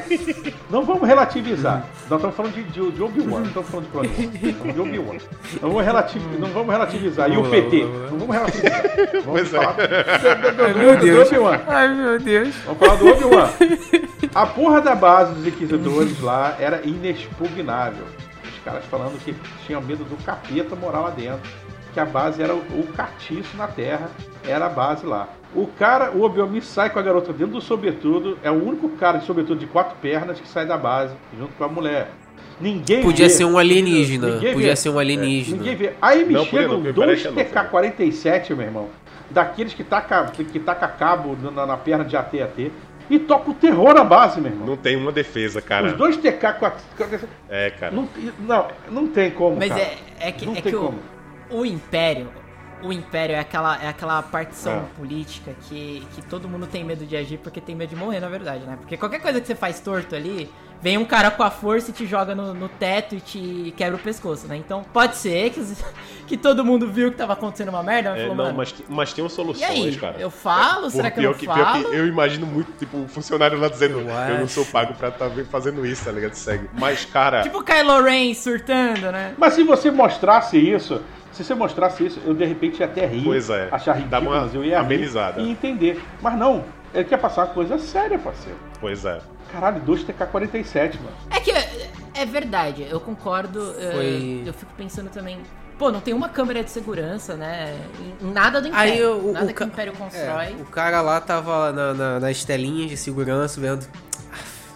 Não vamos relativizar. Nós estamos falando de, de, de Obi-Wan, não estamos falando de Clone Wars. De Obi-Wan. Não, vamos relativ, não vamos relativizar. E o PT? Não vamos relativizar. Vamos Pois é. falar do, do, do Obi-Wan. Ai, meu Deus. Vamos falar do Obi-Wan. A porra da base dos Inquisidores lá era inexpugnável. Os caras falando que tinham medo do capeta morar lá dentro. Que a base era o, o catiço na terra, era a base lá. O cara, o Obi-Wan sai com a garota dentro do sobretudo, é o único cara de sobretudo de quatro pernas que sai da base, junto com a mulher. Ninguém Podia vê. ser um alienígena. Ninguém Podia vê. ser um alienígena. Ninguém vê. Aí me Não, chegam não, dois parece que não, TK-47, meu irmão. Daqueles que taca, que taca cabo na, na perna de AT AT. E toca o terror na base, meu irmão. Não tem uma defesa, Os cara. dois TK-47. É, cara. Não, não, não tem como. Mas cara. é, é que, Não é tem que como. o Império. O Império é aquela, é aquela partição É. política que, que todo mundo tem medo de agir porque tem medo de morrer, na verdade, né? Porque qualquer coisa que você faz torto ali, vem um cara com a força e te joga no, no teto e te quebra o pescoço, né? Então pode ser que, que todo mundo viu que tava acontecendo uma merda, mas É, falou, não, mano, mas, mas tem soluções, aí? cara. Eu falo? Por- Será que eu que, falo? pior que eu imagino muito, tipo, um funcionário lá dizendo, Eu eu, não sou pago pra estar fazendo isso, tá ligado? Segue. Mas, cara, Tipo o Kylo Ren surtando, né? Mas se você mostrasse isso, se você mostrasse isso, eu de repente ia até rir, Pois é. achar ridículo, uma mas eu ia rir amenizada. e entender. Mas não, ele quer passar uma coisa séria, parceiro. pois é. Caralho, dois TK-47, mano. É que é, é verdade, eu concordo. é, Foi- Eu fico pensando também. Pô, não tem uma câmera de segurança, né? Nada do Império. Aí o, nada o, que ca- o Império constrói. é, o cara lá tava na, na, nas telinhas de segurança vendo.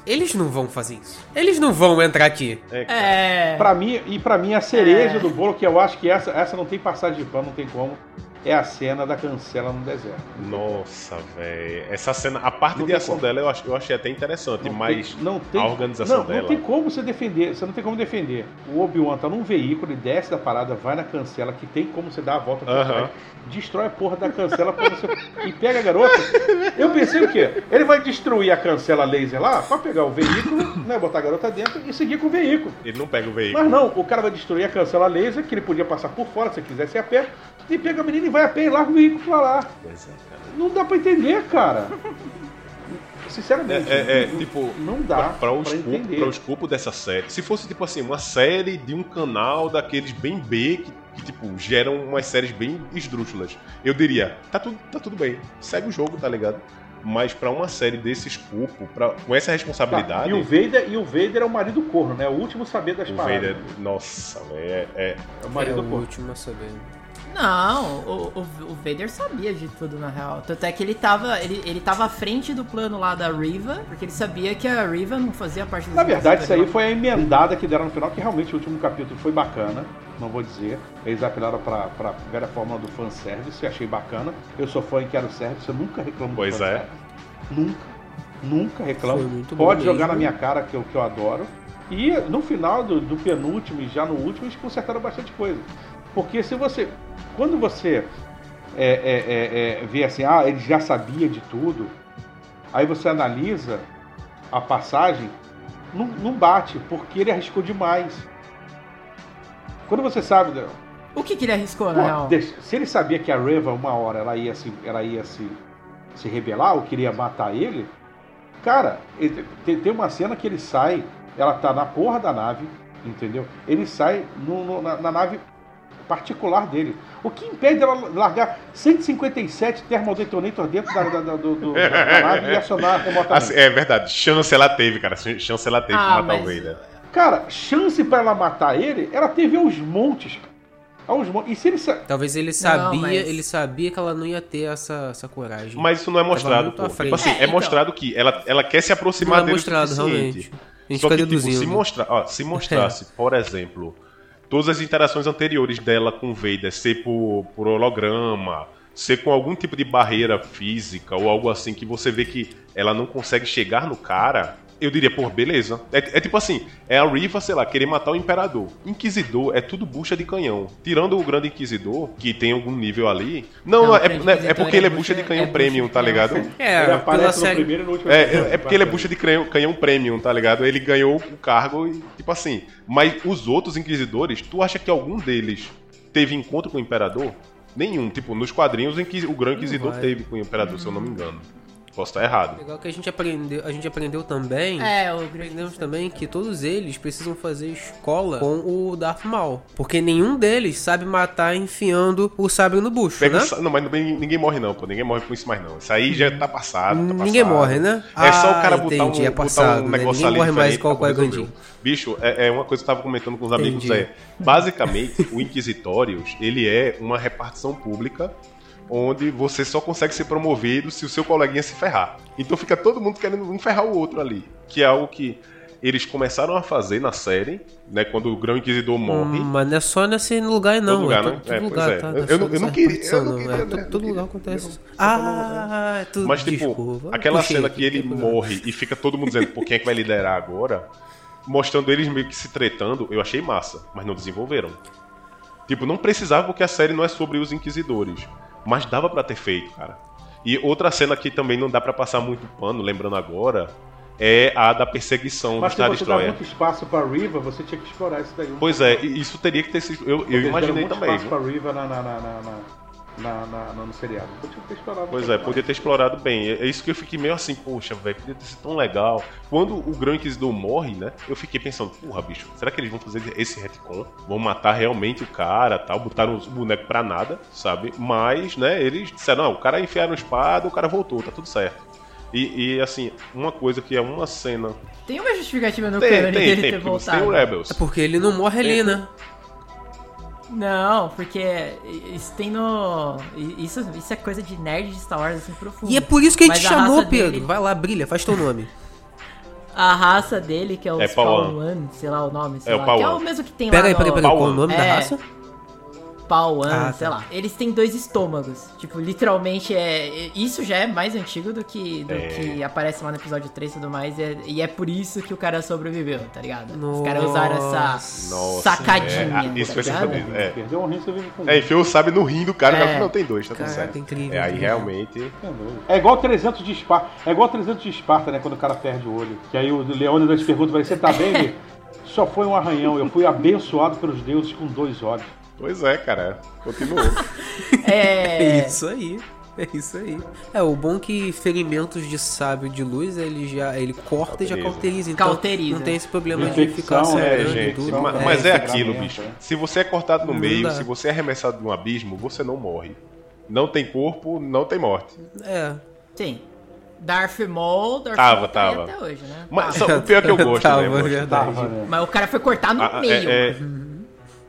Eles não vão fazer isso. Eles não vão entrar aqui. É, cara. É. Pra mim, e pra mim a cereja É. do bolo, que eu acho que essa, essa não tem passagem de pano, não tem como, é a cena da cancela no deserto. Nossa, velho. Essa cena, a parte Não de ação como. dela eu, ach- eu achei até interessante, Não mas tem, não tem, a organização não, dela. Não tem como você defender, você não tem como defender. O Obi-Wan tá num veículo, ele desce da parada, vai na cancela, que tem como você dar a volta pra Aham. trás, destrói a porra da cancela pra você. e pega a garota. Eu pensei o quê? Ele vai destruir a cancela laser lá pra pegar o veículo, né, botar a garota dentro e seguir com o veículo. Ele não pega o veículo. Mas não, o cara vai destruir a cancela laser, que ele podia passar por fora se quisesse ir a pé, e pega a menina e vai a pé e larga o veículo pra lá. Pois é, cara. Não dá pra entender, cara. Sinceramente, É, é, é, não- tipo, não dá pra, pra, o pra escopo, entender. pra o escopo dessa série. Se fosse, tipo assim, uma série de um canal daqueles bem B, que, que, tipo, geram umas séries bem esdrúxulas, eu diria, tá tudo, tá tudo bem, segue o jogo, tá ligado? Mas pra uma série desse escopo, pra, com essa Tá, responsabilidade, E o Vader, e o Vader é o marido corno, né? O último saber das o paradas. Vader, nossa, velho, é, é- É o É marido o corno. último a saber. Não, o, o, o Vader sabia de tudo, na real. Tanto é que ele tava, ele, ele tava à frente do plano lá da Riva, porque ele sabia que a Riva não fazia parte dos Na verdade, isso aí foi a emendada que deram no final, que realmente o último capítulo foi bacana. Não vou dizer. Eles apelaram pra, pra velha fórmula do fanservice, achei bacana. Eu sou fã e quero service, eu nunca reclamo Pois do é. Nunca. Nunca reclamo. Foi muito bom Pode jogar mesmo. na minha cara que eu, que eu adoro. E no final do, do penúltimo e já no último, eles consertaram bastante coisa. Porque se você. Quando você é, é, é, é, vê assim, ah, ele já sabia de tudo, aí você analisa a passagem, não, não bate, porque ele arriscou demais. Quando você sabe. né, O que, que ele arriscou, Pô, se ele sabia que a Reva, uma hora, ela ia se, ela ia se, se rebelar ou queria matar ele, cara, ele- tem, tem uma cena que ele sai, ela tá na porra da nave, entendeu? Ele sai no- no- na, na nave particular dele. O que impede ela largar 157 Thermal dentro da, da, da- do- do- da- nave e acionar remotamente? assim, é verdade, chance ela teve, cara, chance ela teve Ah, de matar o mas- Vader. Cara, chance pra ela matar ele, ela teve aos montes. Aos montes. E se ele. sa- Talvez ele sabia, mas- ele sabia que ela não ia ter essa, essa coragem. Mas isso não é mostrado, pô. Tipo assim, É, é, então. mostrado que ela, ela quer se não aproximar é dele o mostrado, suficiente. realmente. A gente Só fica que, tipo, deduzindo. se, mostra, ó, se mostrasse, por exemplo, todas as interações anteriores dela com o Vader ser por, por holograma, ser com algum tipo de barreira física ou algo assim que você vê que ela não consegue chegar no cara, eu diria, pô, beleza. É, é tipo assim, é a Riva, sei lá, querer matar o Imperador. Inquisidor é tudo bucha de canhão. Tirando o Grande Inquisidor, que tem algum nível ali. Não, Não, é, é Inquisidor porque é ele é bucha- de é canhão premium, tá ligado? É, ele aparece no série. primeiro e no último É, é, é porque ele é bucha de canhão, canhão premium, tá ligado? Ele ganhou o cargo e, tipo assim. Mas os outros inquisidores, tu acha que algum deles teve encontro com o imperador? Nenhum. Tipo, nos quadrinhos em que o Grande Inquisidor teve com o imperador, se eu não me engano. Posso estar errado. Legal que a gente aprendeu, a gente aprendeu também. É, o Aprendemos também que todos eles precisam fazer escola com o Darth Maul. Porque nenhum deles sabe matar enfiando o sabre no bucho, Pega né? Não, mas ninguém, ninguém morre não, pô. Ninguém morre com isso mais não. Isso aí já tá passado, tá Ninguém passado. morre, né? É só o cara Ah, botar, entendi, um, é botar passado, um né? negócio Ninguém ali morre mais. Qui-Gon Jinn. Bicho, é, é uma coisa que eu tava comentando com os amigos, Entendi. é... Basicamente, o Inquisitórios, ele é uma repartição pública onde você só consegue ser promovido se o seu coleguinha se ferrar. Então fica todo mundo querendo um ferrar o outro ali. Que é algo que eles começaram a fazer na série, né? Quando o Grão Inquisidor morre. Hum, mas não é só nesse lugar, não. lugar, é né? todo, todo É, lugar, é. tá? Eu- Não é eu eu não nessa queria- eu não não. queria, É, né? todo, todo lugar acontece. Ah, é tudo. Mas, tipo, desculpa. aquela Puxei cena que ele morre e fica todo mundo dizendo, pô, quem é que vai liderar agora? Mostrando eles meio que se tretando, eu achei massa, mas não desenvolveram. Tipo, não precisava porque a série não é sobre os inquisidores. Mas dava pra ter feito, cara. E outra cena que também não dá pra passar muito pano, lembrando agora, é a da perseguição Mas do se Star você dá Destroyer. muito espaço pra Riva, você tinha que explorar isso daí. Pois é, isso teria que ter sido. Eu, eu imaginei muito também. espaço pra Riva na, na, na, na, na, na- no seriado. Que ter explorado. Pois é, mais. podia ter explorado bem. É é isso que eu fiquei meio assim, poxa, velho, podia ter sido tão legal. Quando o Grão Inquisidor morre, né? Eu fiquei pensando, porra, bicho, será que eles vão fazer esse retcon? Vão matar realmente o cara tal? Botaram os bonecos pra nada, sabe? Mas, né, eles disseram, não, o cara enfiaram espada, o cara voltou, tá tudo certo. E, e, assim, uma coisa que é uma cena. Tem uma justificativa no Tem, cânone tem, dele tem, ter porque você tem voltado. o Rebels. É porque ele não morre ali, né? Não, porque isso tem no. Isso, isso é coisa de nerd de Star Wars assim profundo. E é por isso que a gente Mas chamou, raça Pedro. dele- Vai lá, brilha, faz teu nome. A raça dele, que é o É Spawn sei lá o nome, sei É o lá. Que é o mesmo que tem Pera lá aí, no... peraí, peraí. Qual o Pauan. nome da É. raça? Pauan, Ah, sei tá. lá. Eles têm dois estômagos. Tipo, literalmente é. Isso já é mais antigo do que, do É. que aparece lá no episódio 3 e tudo mais. E é, e é por isso que o cara sobreviveu, tá ligado? Os caras usaram essa Nossa, sacadinha. é, ah, isso tá foi. É. Perdeu um rim, você vive com É, enfiou o sabe no rim do cara, É. não, tem dois, tá tudo certo. incrível, É, aí incrível. realmente. É igual 300 de Esparta. É igual 300 de Esparta, né? Quando o cara perde o olho. Que aí o Leônidas pergunta pra ele: Você tá bem? Só foi um arranhão. Eu fui abençoado pelos deuses com dois olhos. Pois é, cara. Continuou. É É. isso aí. É isso aí. É, o bom que ferimentos de sábio de luz, ele já ele corta e já Cauteriza. cauteriza. Então Cauteriza. não tem esse problema de Infecção, ficar é, É, sangrando e gente, tudo. ma- É, mas é é aquilo, sangramento, bicho. é. Se você é cortado no Não meio, dá. se você é arremessado num abismo, você não morre. Não tem corpo, não tem morte. É. Sim. Darth Maul, Darth Tava, Maul tava. até hoje, né? Mas o pior é que eu gosto, Tava, né? Eu gosto. verdade. Tava, né? Mas o cara foi cortar no A- a- meio. é- é-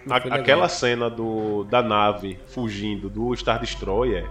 a- aquela cena do, da nave fugindo do Star Destroyer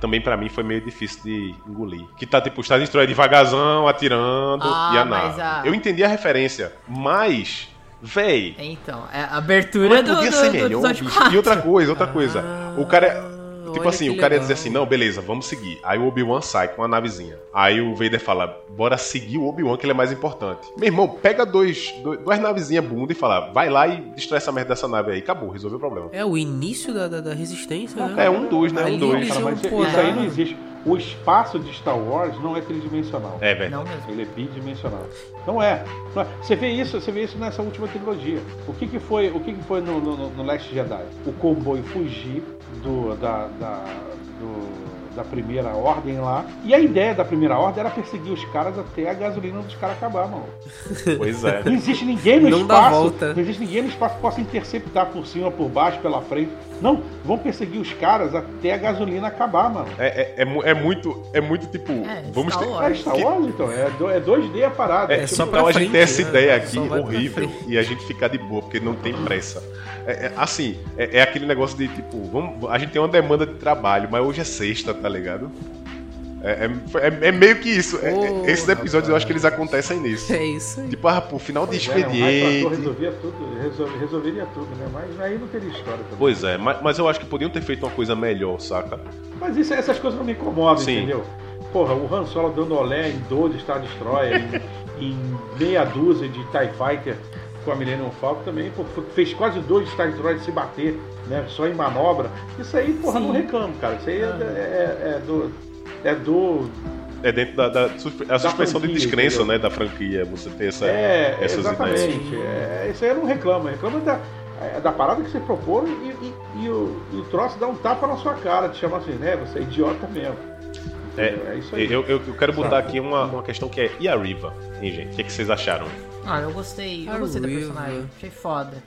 também pra mim foi meio difícil de engolir. Que tá tipo o Star Destroyer devagarzão, atirando Ah, e a nave. a- Eu entendi a referência, mas, véi, Então, é a abertura Mas do, do, do melhor, episódio bicho. 4. E outra coisa, outra coisa. o cara. Ah, Tipo olha assim, o cara ia legal. dizer assim, não, beleza, vamos seguir. Aí o Obi-Wan sai com a navezinha. Aí o Vader fala, bora seguir o Obi-Wan que ele é mais importante. Meu irmão, pega dois, dois- duas navezinhas bunda e fala, vai lá e destrói essa merda dessa nave aí. Acabou, resolveu o problema. É o início da, da, da resistência, né? É um dos, né? Um dois. Cara, mas isso aí não existe. O espaço de Star Wars não é tridimensional. É, velho. Não mesmo. Ele é bidimensional. Não é. Não é. Você vê isso, você vê isso nessa última trilogia. O que, que foi, o que, que foi no, no, no Last Jedi? O comboio fugir do, da, da, do- da primeira ordem lá. E a ideia da primeira ordem era perseguir os caras até a gasolina dos caras acabar, mano. Pois é. Não existe ninguém no Não dá espaço. volta. Não existe ninguém no espaço que possa interceptar por cima, por baixo, pela frente. Não, vão perseguir os caras até a gasolina acabar, mano. É, é, é é muito, é muito tipo, É, vamos Star ter... Wars. É Star Wars, então. É, do- é 2D a parada. É, É só pra então a gente frente, tem essa né? ideia aqui horrível frente. e a gente ficar de boa, porque não tem pressa. É, é, assim, é, é aquele negócio de tipo, vamos, a gente tem uma demanda de trabalho, mas hoje é sexta, tá ligado? É, é- é- é meio que isso. É- é- Ô, esses episódios eu acho que eles acontecem nisso. É isso aí. Tipo, ah, pô, final de Pois é, trator expediente. resolvia tudo, resol- resolveria tudo, né? Mas aí não teria história também. Pois é, mas, mas eu acho que podiam ter feito uma coisa melhor, saca? Mas isso- essas coisas não me incomodam, Sim. entendeu? Porra, o Han Solo dando olé em 12 Star Destroyer, em, em meia dúzia de TIE Fighter com a Millennium Falcon também, pô, fez quase dois Star Destroyer se bater, né? Só em manobra. Isso aí, porra, Sim. não reclamo, cara. Isso aí é, é- é do. É do. É dentro da, da suspe- a suspensão de descrença, entendeu? né, da franquia, você ter essa, É, essas exatamente. ideias. É, isso aí eu não reclamo. Eu reclamo da, é, da parada que você propôs e, e- e o, e o troço dá um tapa na sua cara, te chama assim, né? Você é idiota mesmo. entendeu? É, isso aí. Eu, eu, eu quero botar aqui uma, uma questão que é: e a Riva, hein, gente? O que, é que vocês acharam? Ah, eu gostei. Eu gostei da personagem. Achei foda.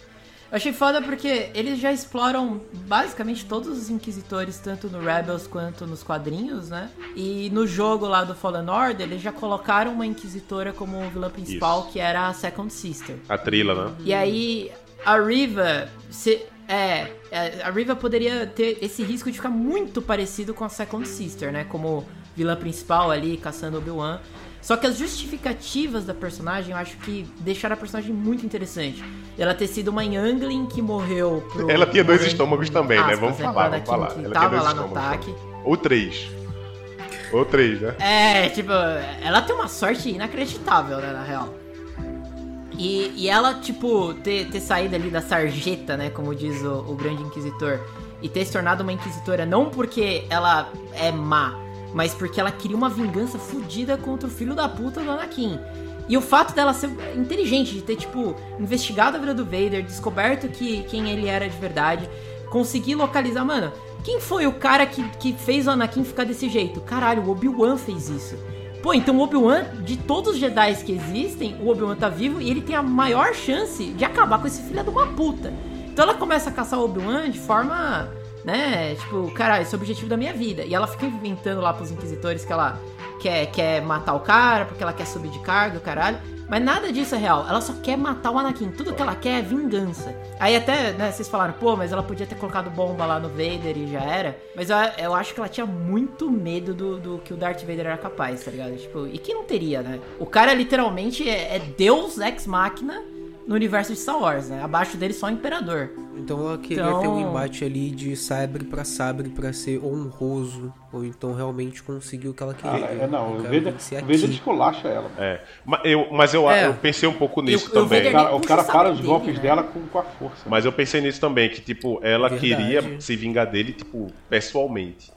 Eu achei foda porque eles já exploram basicamente todos os inquisitores, tanto no Rebels quanto nos quadrinhos, né? E no jogo lá do Fallen Order, eles já colocaram uma inquisitora como vilã principal, Isso. que era a Second Sister. A Trila, né? E aí, a Riva. Se, é, é, a Riva poderia ter esse risco de ficar muito parecido com a Second Sister, né? Como vilã principal ali, caçando Obi-Wan. Só que as justificativas da personagem, eu acho que deixaram a personagem muito interessante. Ela ter sido uma Youngling que morreu pro. Ela tinha dois estômagos também, né? aspas, Vamos né, falar, vamos falar. Anakin, Que Ela tinha tava dois lá no ataque. Ou três. Ou três, né? É, tipo, ela tem uma sorte inacreditável, né, na real. E, e ela, tipo, ter, ter saído ali da sarjeta, né, como diz o, o grande inquisitor, e ter se tornado uma inquisitora não porque ela é má, mas porque ela queria uma vingança fodida contra o filho da puta do Anakin. E o fato dela ser inteligente, de ter, tipo, investigado a vida do Vader, descoberto que quem ele era de verdade, conseguir localizar, mano, quem foi o cara que, que fez o Anakin ficar desse jeito? Caralho, o Obi-Wan fez isso. Pô, então o Obi-Wan, de todos os Jedi que existem, o Obi-Wan tá vivo e ele tem a maior chance de acabar com esse filho de uma puta. Então ela começa a caçar o Obi-Wan de forma, né, tipo, caralho, esse é o objetivo da minha vida. E ela fica inventando lá pros inquisitores que ela quer, quer matar o cara, porque ela quer subir de cargo, caralho. Mas nada disso é real. Ela só quer matar o Anakin. Tudo que ela quer é vingança. Aí até, né, vocês falaram, pô, mas ela podia ter colocado bomba lá no Vader e já era. Mas eu, eu acho que ela tinha muito medo do, do que o Darth Vader era capaz, tá ligado? Tipo, e que não teria, né? O cara literalmente é, é Deus ex machina no universo de Star Wars, né? Abaixo dele só o Imperador. Então ela queria Então- ter um embate ali de sabre pra sabre pra ser honroso. Ou então realmente conseguir o que ela Ah, queria. é, não, Eu o Vader, Vader esculacha ela. É. Mas eu, mas eu, É. eu pensei um pouco nisso Eu- eu também. O cara, o cara para os dele, golpes né? dela com, com a força. Mas eu pensei nisso também, que, tipo, ela Verdade. queria se vingar dele, tipo, pessoalmente.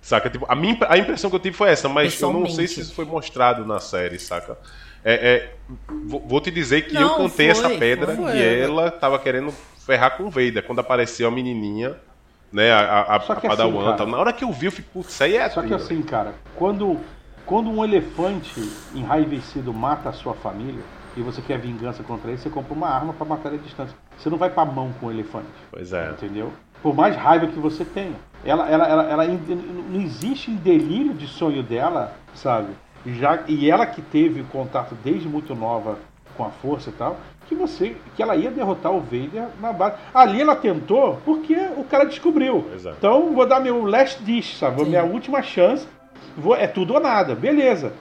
Saca? Tipo, a, minha, a impressão que eu tive foi essa, mas eu não sei se isso foi mostrado na série, saca? É, é, vou, te dizer que eu Não, contei foi, essa pedra foi. e ela tava querendo ferrar com o Vader. Quando apareceu a menininha, né, a, a, Só a Padawan, assim, cara- tal. na hora que eu vi, eu fiquei, putz, isso aí é Só que assim, cara, quando, quando um elefante enraivecido mata a sua família e você quer vingança contra ele, você compra uma arma pra matar ele à distância. Você não vai pra mão com o elefante. Pois é. Entendeu? Por mais raiva que você tenha. Ela, ela, ela, ela in- não existe em delírio de sonho dela, sabe? Já, e ela que teve contato desde muito nova com a força e tal, que você. que ela ia derrotar o Vader na base. Ali ela tentou porque o cara descobriu. É. Então vou dar meu last dish, sabe? Sim. Minha última chance. Vou, é tudo ou nada, beleza.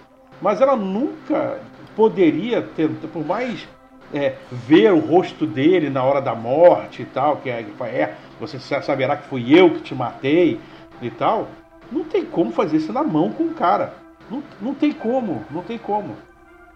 Mas ela nunca poderia tentar, por mais é, ver o rosto dele na hora da morte e tal, que é, é, você sa- saberá que fui eu que te matei e tal. Não tem como fazer isso na mão com o cara. Não, não tem como, não tem como,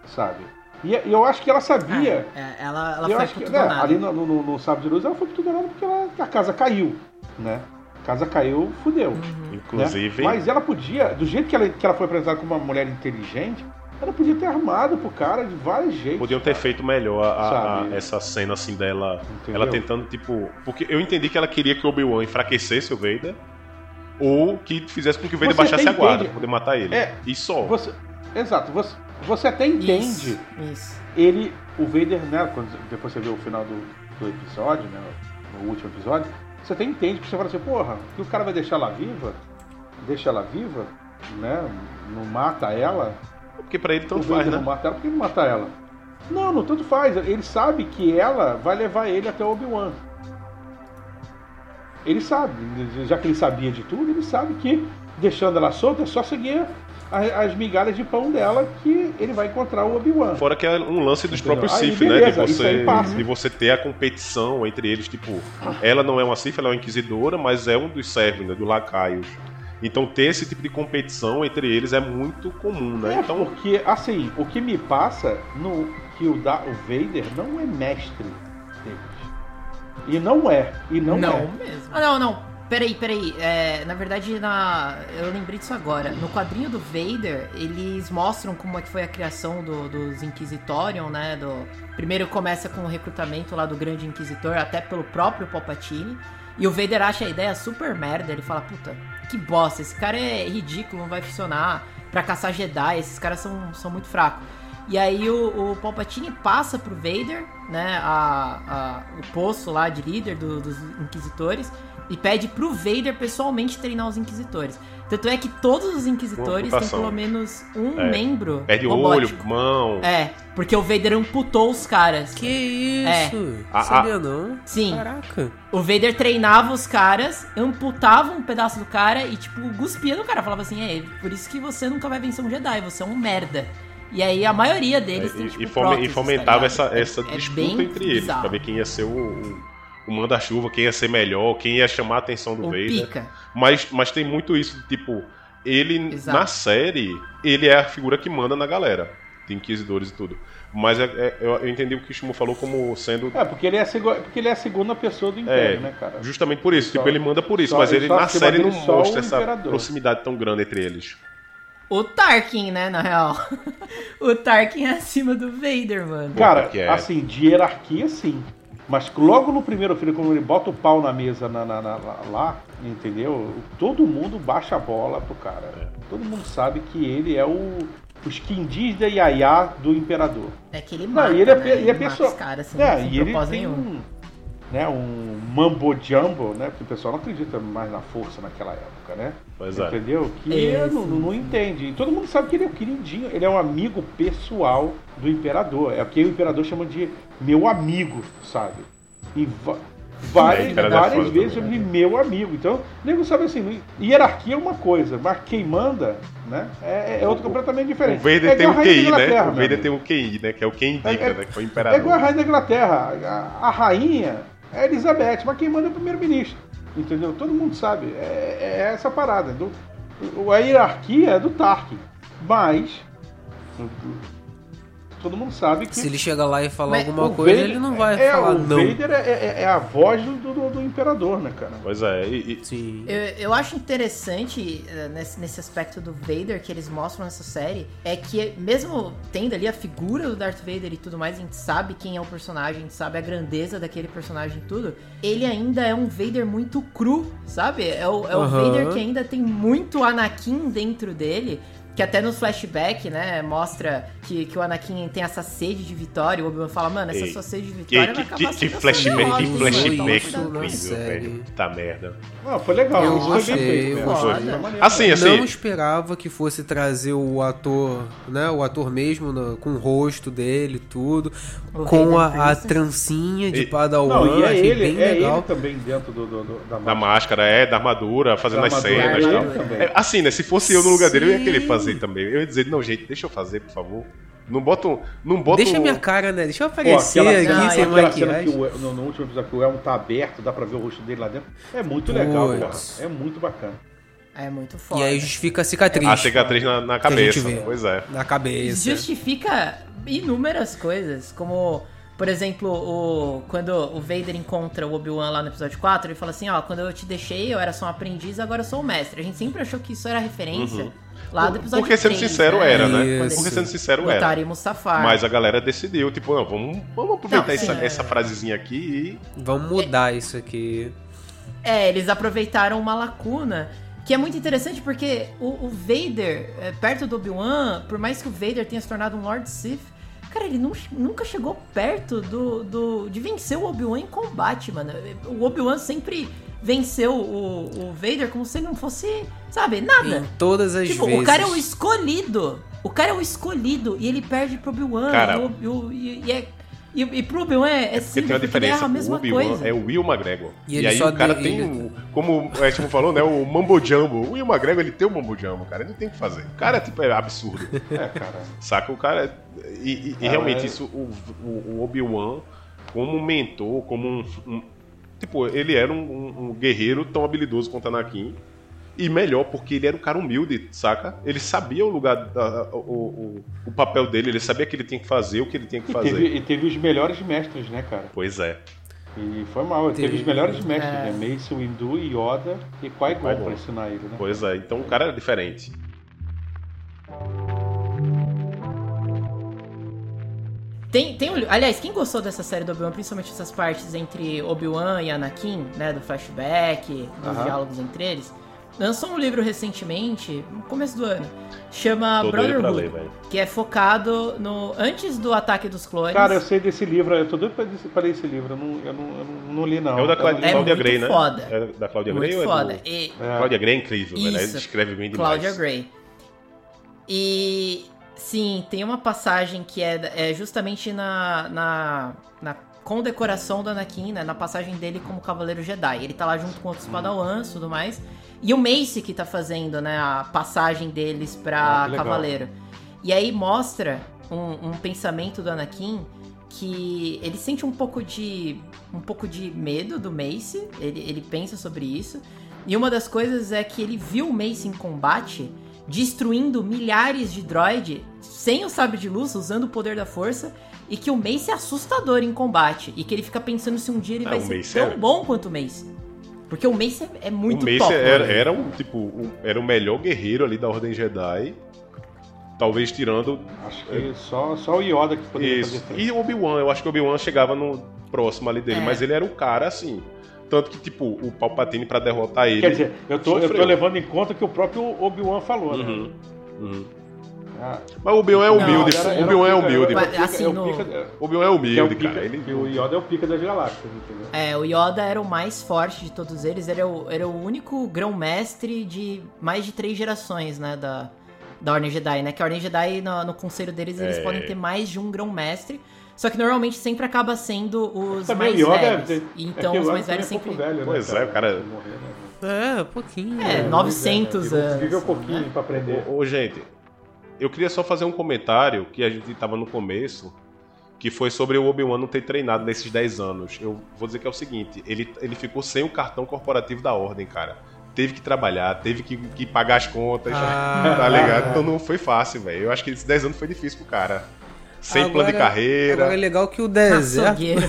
sabe? E e eu acho que ela sabia. É, ela ela eu foi acho que tudo né, ali no, no, no Sábado de Luz ela foi pro tudo nada porque ela- a casa caiu, né? A casa caiu, fudeu. Uhum. né? Inclusive, Mas ela podia, do jeito que ela, que ela foi apresentada como uma mulher inteligente, ela podia ter armado pro cara de vários jeitos. podiam ter cara. feito melhor a- a- essa cena assim dela. Entendeu? Ela tentando, tipo. Porque eu entendi que ela queria que o Obi-Wan enfraquecesse o Vader. Ou que fizesse com que o Vader Você baixasse a guarda pra poder matar ele. É, e só. Você, exato, você, você até entende Isso, isso. ele, o Vader, né? Quando depois você vê o final do, do episódio, né? No último episódio, você até entende, porque você fala assim, porra, que o cara vai deixar ela viva? Deixa ela viva, né? Não mata ela. Porque pra ele o tanto Vader faz, não né? mata ela, por que não mata ela? Não, não tanto faz. Ele sabe que ela vai levar ele até o Obi-Wan. Ele sabe, já que ele sabia de tudo, ele sabe que deixando ela solta é só seguir as migalhas de pão dela que ele vai encontrar o Obi-Wan. Fora que é um lance dos Entendeu? próprios Aí, Sith, né? De você, passa. de você ter a competição entre eles. Tipo, ela não é uma Sith, ela é uma Inquisidora, mas é um dos servos, né? Do lacaios. Então ter esse tipo de competição entre eles é muito comum, né? É, Então, porque, assim, o que me passa no que o, da, o Vader não é mestre. E não é. E não, Não, é. mesmo. Ah, não, não. Peraí, peraí. É, na verdade, na... eu lembrei disso agora. No quadrinho do Vader, eles mostram como é que foi a criação do- dos Inquisitorium, né? Do... Primeiro começa com o recrutamento lá do Grande Inquisitor, até pelo próprio Palpatine. E o Vader acha a ideia super merda. Ele fala, puta, que bosta, esse cara é ridículo, não vai funcionar pra caçar Jedi, esses caras são, são muito fracos. E aí o, o Palpatine passa pro Vader, né, a, a- o posto lá de líder do- dos Inquisitores, e pede pro Vader pessoalmente treinar os Inquisitores. Tanto é que todos os Inquisitores têm pelo menos um É. membro Perde robótico. olho, mão. É, porque o Vader amputou os caras. Que isso? A- Sabia não? É. Sim. Caraca. O Vader treinava os caras, amputava um pedaço do cara e, tipo, cuspia no cara. Falava assim, é, por isso que você nunca vai vencer um Jedi, você é um merda. E aí a maioria deles tem, É, E, tipo, e fome- próteses, e fomentava tá essa, ligado? essa É- é disputa entre eles, bizarro. pra ver quem ia ser o, o, o manda-chuva, quem ia ser melhor, quem ia chamar a atenção do O Vader. pica. Mas, mas tem muito isso, tipo, ele Exato. na série, ele é a figura que manda na galera, de inquisidores e tudo. Mas é- é- eu, eu entendi o que o Shimo falou como sendo. É, porque ele é, a segu- porque ele é a segunda pessoa do É, Império, né, cara? justamente por isso, Só- tipo, ele manda por isso, só- mas ele só na série não mostra essa proximidade tão grande entre eles. O Tarkin, né, na real. o Tarkin é acima do Vader, mano. Cara, que é. assim, de hierarquia sim. Mas logo no primeiro filme, quando ele bota o pau na mesa na, na- na- lá- entendeu? Todo mundo baixa a bola pro cara. É. Todo mundo sabe que ele é o, os quindis da Yaya do Imperador. É que ele Não, mata, e ele é, né? e é Ele mata pessoa. os caras, assim, é, sem e ele tem nenhum. um, né, um mambo jumbo, né? Porque o pessoal não acredita mais na força naquela época, né? Pois é. Entendeu? Que É, não, não entende. E todo mundo sabe que ele é o queridinho, ele é um amigo pessoal do imperador. É o que o imperador chama de meu amigo, sabe? E É, várias, o é várias vezes também, chama de meu amigo. Então, o nego sabe assim, hierarquia é uma coisa, mas quem manda, né? É, é outro completamente O diferente. Vader é tem o a Rainha da QI, né? Inglaterra, O Vader tem o QI, né? Que é o quem indica, É- né? Que é o É imperador. igual a Rainha da Inglaterra. A, a rainha é a Elizabeth, mas quem manda é o primeiro-ministro. Entendeu? Todo mundo sabe. É, é essa parada. Do, a hierarquia é do Tarkin. Mas. Todo mundo sabe que. Se ele chega lá e falar Mas alguma o coisa, Vader- ele não vai é, falar o não. Vader é, é- é a voz do, do- do imperador, né, cara? Pois é, e, e- Sim. Eu, eu acho interessante eh, nesse, nesse aspecto do Vader que eles mostram nessa série é que mesmo tendo ali a figura do Darth Vader e tudo mais, a gente sabe quem é o personagem, a gente sabe a grandeza daquele personagem e tudo, ele ainda é um Vader muito cru, sabe? É o, é o Aham. Vader que ainda tem muito Anakin dentro dele. Que até no flashback, né, mostra que, que o Anakin tem essa sede de vitória. E o Obi-Wan fala, mano, essa Ei, sua sede de que, vitória vai que, acabar que, que flashback, que Isso, flashback isso incrível, velho. Tá merda. Ah, foi legal. Eu isso foi bem gostei, eu né? Assim, né? assim, Não esperava que fosse trazer o ator, né? O ator mesmo, no- com o rosto dele e tudo. O com a, a trancinha de E- Padawan, Não, e é achei ele, bem é legal. ele também dentro do, do- do- da Da máscara. máscara, é, da armadura, fazendo Da as armadura, cenas e é tal. É, assim, né? Se fosse eu no lugar dele, eu ia querer Sim. Fazer também. Eu ia dizer, não, gente, deixa eu fazer, por favor. Não bota um. Não bota Deixa um- minha cara, né? Deixa eu Pô, aparecer aquela aqui cena, sem aquela cena que maquiagem. o, no, no último episódio que o Elmo tá aberto, dá pra ver o rosto dele lá dentro. É muito legal, cara. É muito bacana. É muito foda. E aí justifica a cicatriz A cicatriz na, na que a cabeça. Pois é. na cabeça. justifica inúmeras coisas, como por exemplo, o quando o Vader encontra o Obi-Wan lá no episódio 4, ele fala assim, ó, quando eu te deixei, eu era só um aprendiz, agora eu sou o mestre. A gente sempre achou que isso era referência lá do episódio Porque sendo 3, sincero né? era, né? Isso. Porque sendo sincero era. Mutari Mustafar. Mas a galera decidiu, tipo, não, vamos, vamos aproveitar Não, essa, é. essa frasezinha aqui Vamos mudar isso aqui. É, eles aproveitaram uma lacuna que é muito interessante porque o, o Vader, é, perto do Obi-Wan, por mais que o Vader tenha se tornado um Lord Sith, cara, ele nu- nunca chegou perto do, do de vencer o Obi-Wan em combate, mano. O Obi-Wan sempre venceu o, o Vader como se ele não fosse, sabe, nada. Em todas as Tipo, vezes. o cara é o escolhido. O cara é o escolhido e ele perde pro Obi-Wan. Cara- e, o- e, o- e- e é- e- e pro Obi-Wan é, é Porque simples, tem uma diferença. a O mesma Obi-Wan coisa. é o Will McGregor. E E, aí só o cara de- tem ele- o. Como o Edson falou, né? O Mambo Jumbo. O Will McGregor ele tem o Mambo Jumbo, cara. Ele não tem o que fazer. O cara tipo, é absurdo. É, cara. Saca? O cara. E, e- Ah, realmente é. isso, o, o- o Obi-Wan, como um mentor, como um. um- tipo, ele era um, um- um guerreiro tão habilidoso quanto Anakin. E melhor, porque ele era um cara humilde, saca? Ele sabia o lugar, da- o, o, o papel dele, ele sabia o que ele tinha que fazer, o que ele tinha que E fazer. teve, e teve os melhores mestres, né, cara? Pois é. E foi mal. Teve, Teve. os melhores mestres, É. né? Mace, Windu, Yoda e Qui-Gon. pra ensinar ele, né? Pois é. Então o cara era diferente. Tem, tem um, aliás, quem gostou dessa série do Obi-Wan, principalmente essas partes entre Obi-Wan e Anakin, né, do flashback, dos Aham. diálogos entre eles, lançou um livro recentemente, no começo do ano, chama Tô Brotherhood, ler, velho. que é focado no antes do ataque dos clones. Cara, eu sei desse livro, eu tô doido pra, desse- pra ler esse livro, eu não, eu não, eu não, não li não. É o da Cla- É Cláudia Gray, né? foda. É da Cláudia Gray ou é foda. do... E, É. Cláudia Gray é incrível, velho. Ela Isso. escreve bem demais. Cláudia Gray. E sim, tem uma passagem que é, é justamente na, na, na condecoração do Anakin, né? Na passagem dele como Cavaleiro Jedi. Ele tá lá junto com outros Hum. Padawans e tudo mais. E o Mace que tá fazendo, né, a passagem deles Ah, pra legal. Cavaleiro. E aí mostra um, um pensamento do Anakin que ele sente um pouco de um pouco de medo do Mace, ele, ele pensa sobre isso. E uma das coisas é que ele viu o Mace em combate destruindo milhares de droid sem o sabre de luz, usando o poder da força, e que o Mace é assustador em combate e que ele fica pensando se um dia ele Ah, vai ser Mace tão é- bom quanto o Mace. Porque o Mace é, é muito o Mace top. era, né? era um, tipo, um- era o melhor guerreiro ali da Ordem Jedi. Talvez tirando Acho que só, só o Yoda que poderia isso. fazer frente. E o Obi-Wan, eu acho que o Obi-Wan chegava no próximo ali dele, É. mas ele era o cara assim. Tanto que, tipo, o Palpatine pra derrotar ele. Quer dizer, eu tô, eu tô levando em conta que o próprio Obi-Wan falou, né? Uhum, uhum. Ah, Mas o Obi-Wan é Não, humilde, era- pô. era o Obi-Wan é humilde. o Mas, pica- assim, é o no- pica- é- O Obi-Wan é que é o humilde, pica- cara. Ele... o Yoda é o pica das galáxias, entendeu? É, o Yoda era o mais forte de todos eles, ele era o, era o único grão-mestre de mais de três gerações, né, da, da Ordem Jedi, né? Que a Ordem Jedi, no, no conselho deles, eles É. podem ter mais de um grão-mestre, só que normalmente sempre acaba sendo os Também mais o velhos. é, E é então os mais também velhos é sempre... velho, né, Pois é, o cara- né? É, pouquinho. É, né? 900 Vive- anos. Vive um pouquinho pra aprender. Ô, ô, gente, eu queria só fazer um comentário que a gente tava no começo, que foi sobre o Obi-Wan não ter treinado nesses 10 anos. Eu vou dizer que é o seguinte, ele, ele ficou sem o cartão corporativo da Ordem, cara. Teve que trabalhar, teve que, que pagar as contas, Ah. tá ligado? Então não foi fácil, velho. Eu acho que esses 10 anos foi difícil pro cara. Sem Agora- plano de carreira, Agora é legal que o deserto. Açougueiro.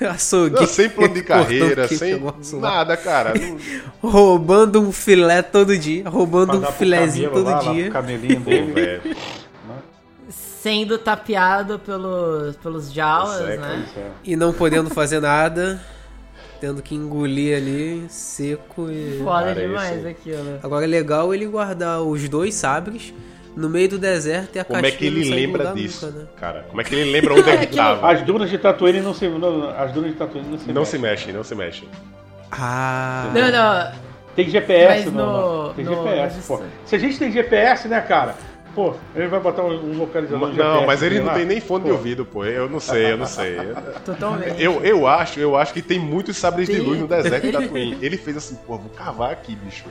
Açougueiro. não, sem plano de carreira, sem lá. nada, cara. Não- Roubando um filé todo dia. Roubando um filézinho todo lá, lá dia. pro camelinho dele. velho. Sendo tapeado pelos, pelos Jawas, é, né? É. E não podendo fazer nada. Tendo que engolir ali, seco e. Foda Cara, demais aquilo. Agora é legal ele guardar os dois sabres no meio do deserto e a Como é que não ele lembra disso, nunca, né? cara? Como é que ele lembra onde é que Aquilo- tava? As dunas de Tatooine não se, não, as dunas de Tatooine não se Não mexem. se mexe, não se mexe. Ah. Não, não. Tem GPS Mas no, Tem no- GPS, no- pô. Se a gente tem GPS, né, cara? Pô, ele vai botar um, localizador de GPS. Não, mas ele não lá. tem nem fone de Pô, ouvido, pô. Eu não sei, eu não sei. Totalmente. Eu, eu acho, eu acho que tem muitos sabres de Tem. luz no deserto de Tatooine. Ele fez assim, pô, vou cavar aqui, bicho.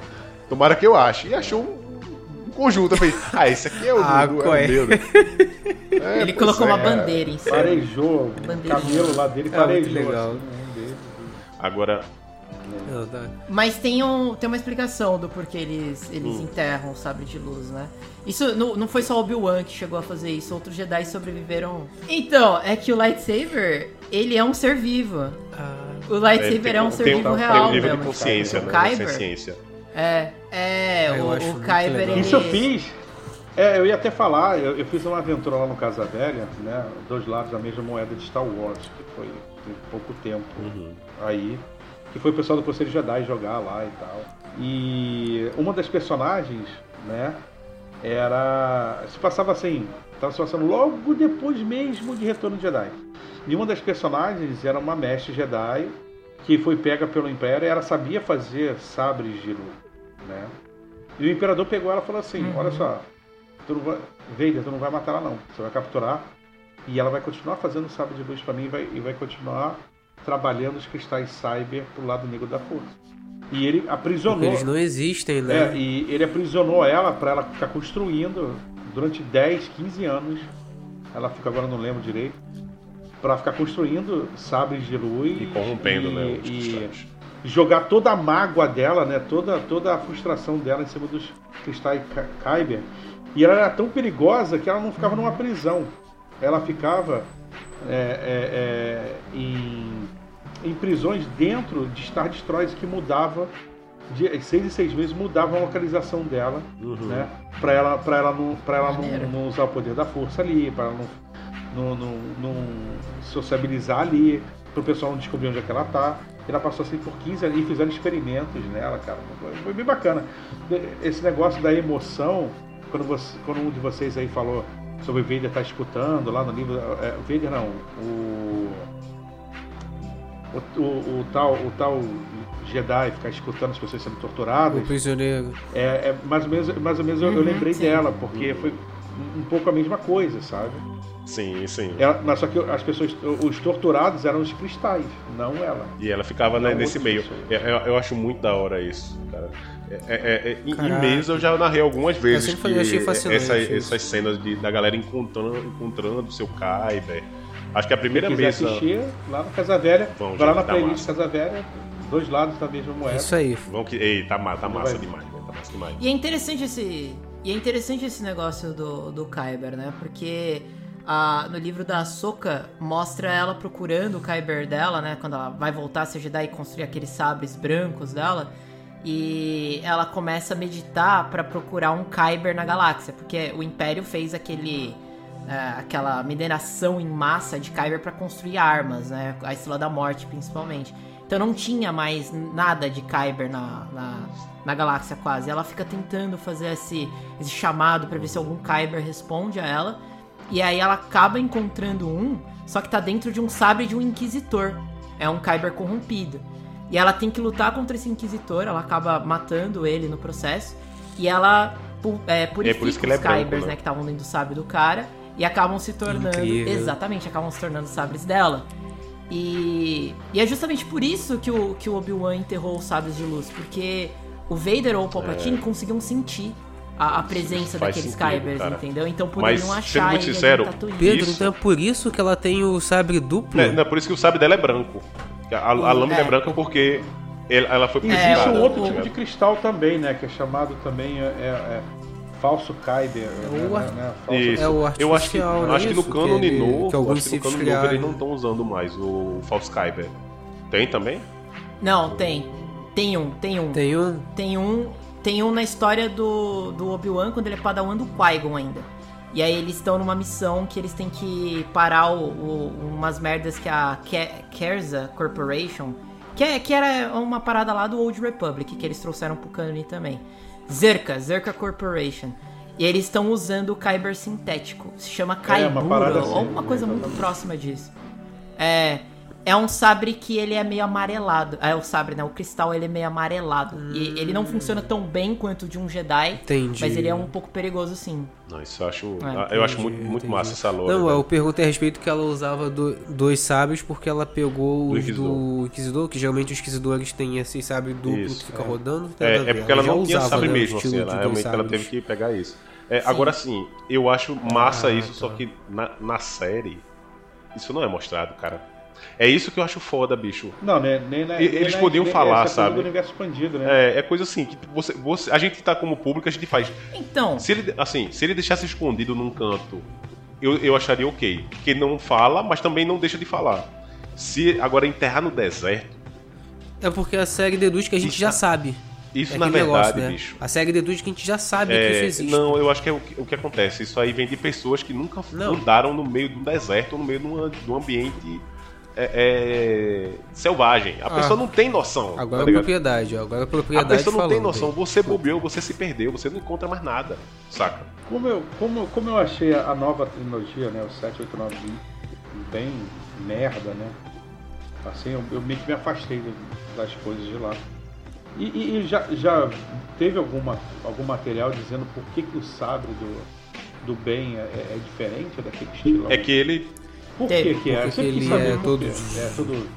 Tomara que eu ache. E achou um conjunto. Eu falei, ah, esse aqui é o, Ah, do, é é? o. É, Ele pois colocou é, uma bandeira em cima. Parejou, o camelo lá dele É, muito parejou. legal. assim, um dele. Agora. Mas tem, um, tem uma explicação do porquê eles, Hum. eles enterram o sabre de luz, né? Isso não, não foi só o Obi-Wan que chegou a fazer isso, outros Jedi sobreviveram. Então, é que o lightsaber, ele é um ser vivo. Ah, O lightsaber tem, é um tem, ser tem vivo um real nível mesmo. de consciência, né? Kyber, Consciência. é, é, Ah, eu o, o Kyber, ele... Isso eu fiz. É, eu ia até falar, eu, eu fiz uma aventura lá no Casa Velha, né? Dois lados da mesma moeda de Star Wars, que foi tem pouco tempo Uhum. aí. Que foi o pessoal do Conselho Jedi jogar lá e tal. E uma das personagens, né? Era. Se passava assim. Tava se passando logo depois mesmo de Retorno de Jedi. E uma das personagens era uma mestre Jedi que foi pega pelo Império e ela sabia fazer sabres de luz, né? E o Imperador pegou ela e falou assim: Olha só, tu não vai, Vader, tu não vai matar ela não, você vai capturar e ela vai continuar fazendo sabre de luz pra mim e vai, e vai continuar trabalhando os cristais Cyber pro lado negro da força. E ele porque aprisionou. eles não existem, É, né? e ele aprisionou ela pra ela ficar construindo durante 10, 15 anos. Ela fica agora não lembro direito. Pra ficar construindo sabres de luz E corrompendo, e- né? Os e cristais. Jogar toda a mágoa dela, né? Toda, toda a frustração dela em cima dos cristais Kyber. E ela era tão perigosa que ela não ficava numa prisão. Ela ficava é, é, é, em, em prisões dentro de Star Destroyers que mudava de seis em seis meses mudava a localização dela, Uhum. né? Para ela, para ela não, para ela não, não usar o poder da força ali, para ela não, não, não, não sociabilizar ali, pro pessoal não descobrir onde é que ela tá. Ela passou assim por 15 anos e fizeram experimentos nela, cara. Foi, bem bacana. Esse negócio da emoção, quando, você, quando um de vocês aí falou sobre o Vader estar tá escutando lá no livro. É, o Vader não, o. O, o, o, tal, o tal Jedi ficar escutando as pessoas sendo torturadas. O prisioneiro. É, é mais ou menos, mais ou menos eu, eu uhum, lembrei sim. dela, porque foi um pouco a mesma coisa, sabe? Sim, sim. Ela, mas só que as pessoas, os torturados eram os cristais, não ela. E ela ficava né, nesse meio. Eu, eu, acho muito da hora isso, cara. É, é, é, em mesa eu já narrei algumas vezes que essa, essas cenas de, da galera encontrando, encontrando o seu Kyber. Acho que a primeira mesa. assistir lá na Casa Velha, Vamos, vai lá na tá playlist Casa Velha, dois lados da mesma moeda. Isso aí. Vamos que, ei, tá, tá massa demais, né? tá massa demais. E é interessante esse. E é interessante esse negócio do, do Kyber, né? Porque a, no livro da Soka mostra ela procurando o Kyber dela, né? Quando ela vai voltar a ser Jedi e construir aqueles sabres brancos dela. E ela começa a meditar para procurar um Kyber na galáxia, porque o Império fez aquele é, aquela mineração em massa de Kyber para construir armas, né? A Estrela da Morte, principalmente. Então não tinha mais nada de Kyber na, na, na galáxia quase. Ela fica tentando fazer esse, esse chamado para ver se algum Kyber responde a ela. E aí ela acaba encontrando um, só que tá dentro de um sabre de um inquisitor. É um Kyber corrompido. E ela tem que lutar contra esse inquisitor, ela acaba matando ele no processo. E ela é, purifica é por os Kybers, branco, né? né? Que estavam dentro do sabre do cara. E acabam se tornando. Incrível. Exatamente, acabam se tornando sabres dela. E, e é justamente por isso que o, que o Obi-Wan enterrou os sabres de luz. Porque o Vader ou o Palpatine é. conseguiam sentir a, a presença daqueles sentido, Kybers, cara. entendeu? Então poderiam Mas, achar muito sincero, Pedro, isso... então é por isso que ela tem o sabre duplo? Não, não, é por isso que o sabre dela é branco. A, a lâmina é. é branca porque ela foi purificada. Existe um outro tipo de cristal também, né? Que é chamado também é, é, é falso Kyber. É o, né, né, falso... Isso. É o artificial, eu acho que, né, acho que no cânone novo, que alguns acho que no novo eles não estão usando mais o falso Kyber. Tem também? Não, tem. Tem um, tem um. Tem um? Tem um tem um na história do, do Obi-Wan, quando ele é padawan do Qui-Gon ainda. E aí eles estão numa missão que eles têm que parar o, o, umas merdas que a Kerza Corporation, que, é, que era uma parada lá do Old Republic, que eles trouxeram pro canon também. Zerka, Zerka Corporation. E eles estão usando o Kyber sintético. Se chama Kaibura, é, assim, ou uma coisa muito próxima disso. É, é um sabre que ele é meio amarelado. É o sabre, né? O cristal ele é meio amarelado. Hum. E ele não funciona tão bem quanto o de um Jedi. Entendi. Mas ele é um pouco perigoso sim. Não, isso eu acho, é, eu acho muito, muito massa essa loja. Não, né? eu perguntei a respeito que ela usava do, dois sabres porque ela pegou os Inquisidor. do Inquisidor, que geralmente os Inquisidores têm esse sabre duplo isso, que fica é. rodando. É, é porque ela, ela não tinha sabre né, mesmo, assim, ela, realmente ela teve que pegar isso. É, agora sim, eu acho massa ah, isso, tá. só que na, na série, isso não é mostrado, cara. É isso que eu acho foda, bicho. Não, né? Nem, nem, Eles nem, podiam falar, essa sabe? do universo expandido, né? É, é coisa assim, que você, você, a gente tá como público, a gente faz. Então. Se ele, assim, se ele deixasse escondido num canto, eu, eu acharia ok. Porque não fala, mas também não deixa de falar. Se agora enterrar no deserto. É porque a série deduz que a gente isso, já sabe. Isso é na verdade, negócio, né? bicho. A série deduz que a gente já sabe é, que isso existe. Não, eu acho que é o que, o que acontece. Isso aí vem de pessoas que nunca não. andaram no meio de um deserto ou no meio de um, de um ambiente é, é, selvagem. A ah, pessoa não tem noção. Agora tá é propriedade, agora é propriedade. A pessoa não falando, tem noção. Você bobeou, você se perdeu, você não encontra mais nada, saca? Como eu, como, como eu achei a nova trilogia, né, o 789 bem merda, né? Assim, eu, eu meio que me afastei das coisas de lá. E, e, e, já, já teve alguma, algum material dizendo por que, que o sabre do, do bem é, é diferente daquele estilo? É que ele por que que é? Porque ele é todo... É todo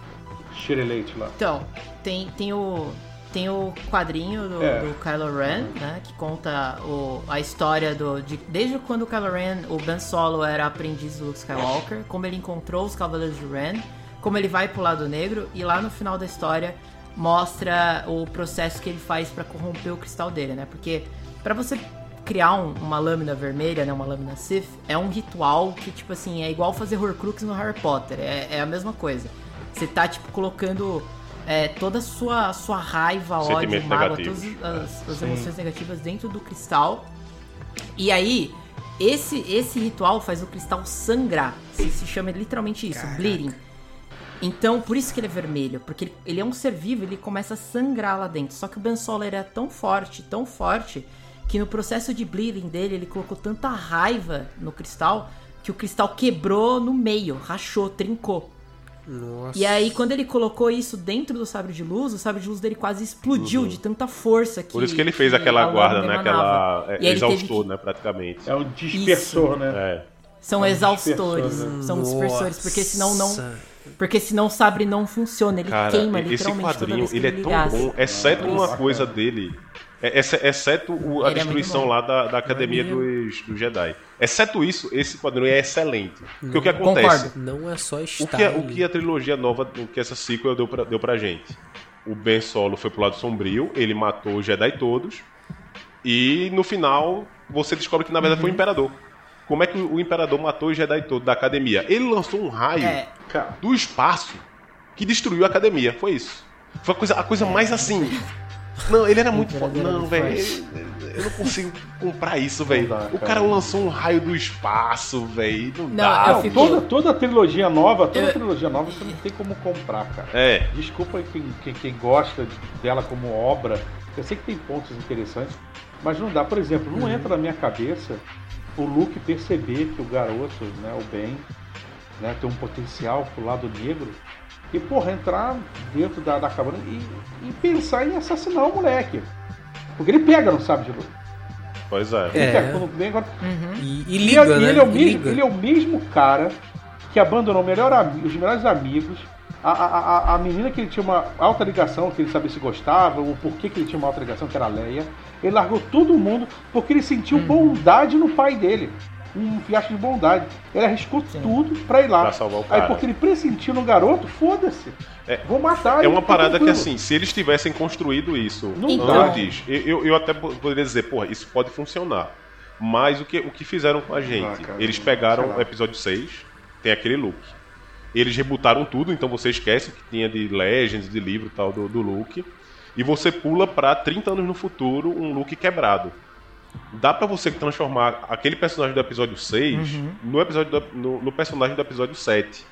xereleite lá. Então, tem, tem o... Tem o quadrinho do, é. do Kylo Ren, né? Que conta o, a história do. De, desde quando o Kylo Ren, o Ben Solo era aprendiz do Luke Skywalker, como ele encontrou os Cavaleiros de Ren, como ele vai pro lado negro, e lá no final da história mostra o processo que ele faz para corromper o cristal dele, né? Porque para você criar um, uma lâmina vermelha, né, uma lâmina Sith, é um ritual que, tipo assim, é igual fazer Horcrux no Harry Potter. É, é a mesma coisa. Você tá, tipo, colocando é, toda a sua, sua raiva, ódio, mágoa, todas as, as emoções negativas dentro do cristal. E aí, Esse, esse ritual faz o cristal sangrar. Se, se chama literalmente isso, bleeding. Então, por isso que ele é vermelho, porque ele, ele é um ser vivo, ele começa a sangrar lá dentro. Só que o Ben Solo ele é tão forte, tão forte, que no processo de bleeding dele, ele colocou tanta raiva no cristal que o cristal quebrou no meio, rachou, trincou. Nossa. E aí, quando ele colocou isso dentro do sabre de luz, o sabre de luz dele quase explodiu de tanta força que. Por isso que ele fez aquela guarda, né? Aquela. E ele teve exaustor, que- né? Praticamente. É um dispersor, né? É. São um exaustores. né? São dispersores, porque senão não. Porque senão o sabre não funciona, ele Cara, queima esse literalmente toda quadrinho, vez que ele é ele tão ligasse. bom, exceto Isso. uma coisa dele. É- exce- Exceto o- a Ele é destruição bom. lá da, da Academia Maneiro. dos, dos Jedi. Exceto isso, esse quadrinho é excelente. Porque o que acontece? Concordo. Não é só O style. que, a- o que a trilogia nova, o que essa sequel deu pra, deu pra gente? O Ben Solo foi pro lado sombrio, ele matou os Jedi todos, e no final você descobre que na verdade Uhum. foi o Imperador. Como é que o Imperador matou os Jedi todos da academia? Ele lançou um raio É, do espaço que destruiu a academia. Foi isso. Foi a coisa, a coisa mais assim. Não, ele era muito foda. Não, velho. Eu não consigo comprar isso, velho. O cara. lançou um raio do espaço, velho. Não, Não, dá. não, fico- toda, toda a trilogia nova, toda Eu- trilogia nova você não tem como comprar, cara. É. Desculpa quem, quem, quem gosta dela como obra. Eu sei que tem pontos interessantes, mas não dá. Por exemplo, não entra na minha cabeça o Luke perceber que o garoto, né, o Ben, né, tem um potencial pro lado negro. E, porra, entrar dentro da, da cabana e, e pensar em assassinar o moleque. Porque ele pega, não sabe de luz. Pois é. Ele É. pega quando vem agora. E, e E liga, ele, né? ele é o E mesmo, liga. ele é o mesmo cara que abandonou o melhor os melhores amigos, a, a, a, a menina que ele tinha uma alta ligação, que ele sabia se gostava, o porquê que ele tinha uma alta ligação, que era a Leia. Ele largou todo mundo porque ele sentiu Uhum. bondade no pai dele. Um fiasco de bondade. Ele arriscou tudo pra ir lá. Pra salvar o Aí cara. porque ele pressentiu no garoto, foda-se. É. Vou matar É uma tá parada que, assim, se eles tivessem construído isso Não dá. antes, eu, eu- eu até po- poderia dizer, porra, isso pode funcionar. Mas o que, o que fizeram com a gente? Ah, cara, eles pegaram o episódio 6, tem aquele look. Eles rebutaram tudo, então você esquece o que tinha de Legends, de livro e tal do, do Luke. E você pula pra 30 anos no futuro, um Luke quebrado. Dá pra você transformar aquele personagem do episódio 6 Uhum. no, episódio do- no, no personagem do episódio 7.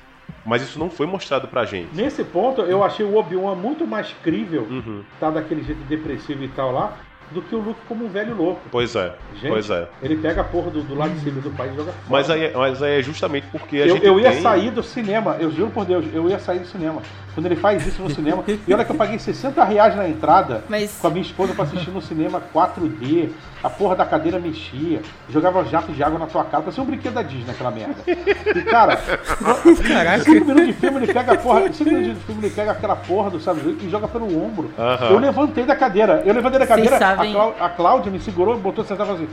Mas isso não foi mostrado pra gente. Nesse ponto, eu achei o Obi-Wan muito mais crível, Uhum. tá daquele jeito depressivo e tal lá, do que o Luke como um velho louco. Pois é, Gente, pois é. ele pega a porra do, do lightsaber do pai e joga fora. Mas aí, é- mas aí é justamente porque a eu, gente eu ia tem... sair do cinema, eu juro por Deus, eu ia sair do cinema. Quando ele faz isso no cinema, e olha que eu paguei 60 reais na entrada Mas- com a minha esposa pra assistir no cinema 4D, a porra da cadeira mexia, jogava jato de água na tua cara, parecia um brinquedo da Disney aquela merda. E cara, Caraca. 5 minutos de filme ele pega a porra, 5 minutos de filme ele pega aquela porra do sabe e joga pelo ombro. Eu levantei da cadeira, eu levantei da cadeira, a, Clá- a Cláudia me segurou e botou sentado assim.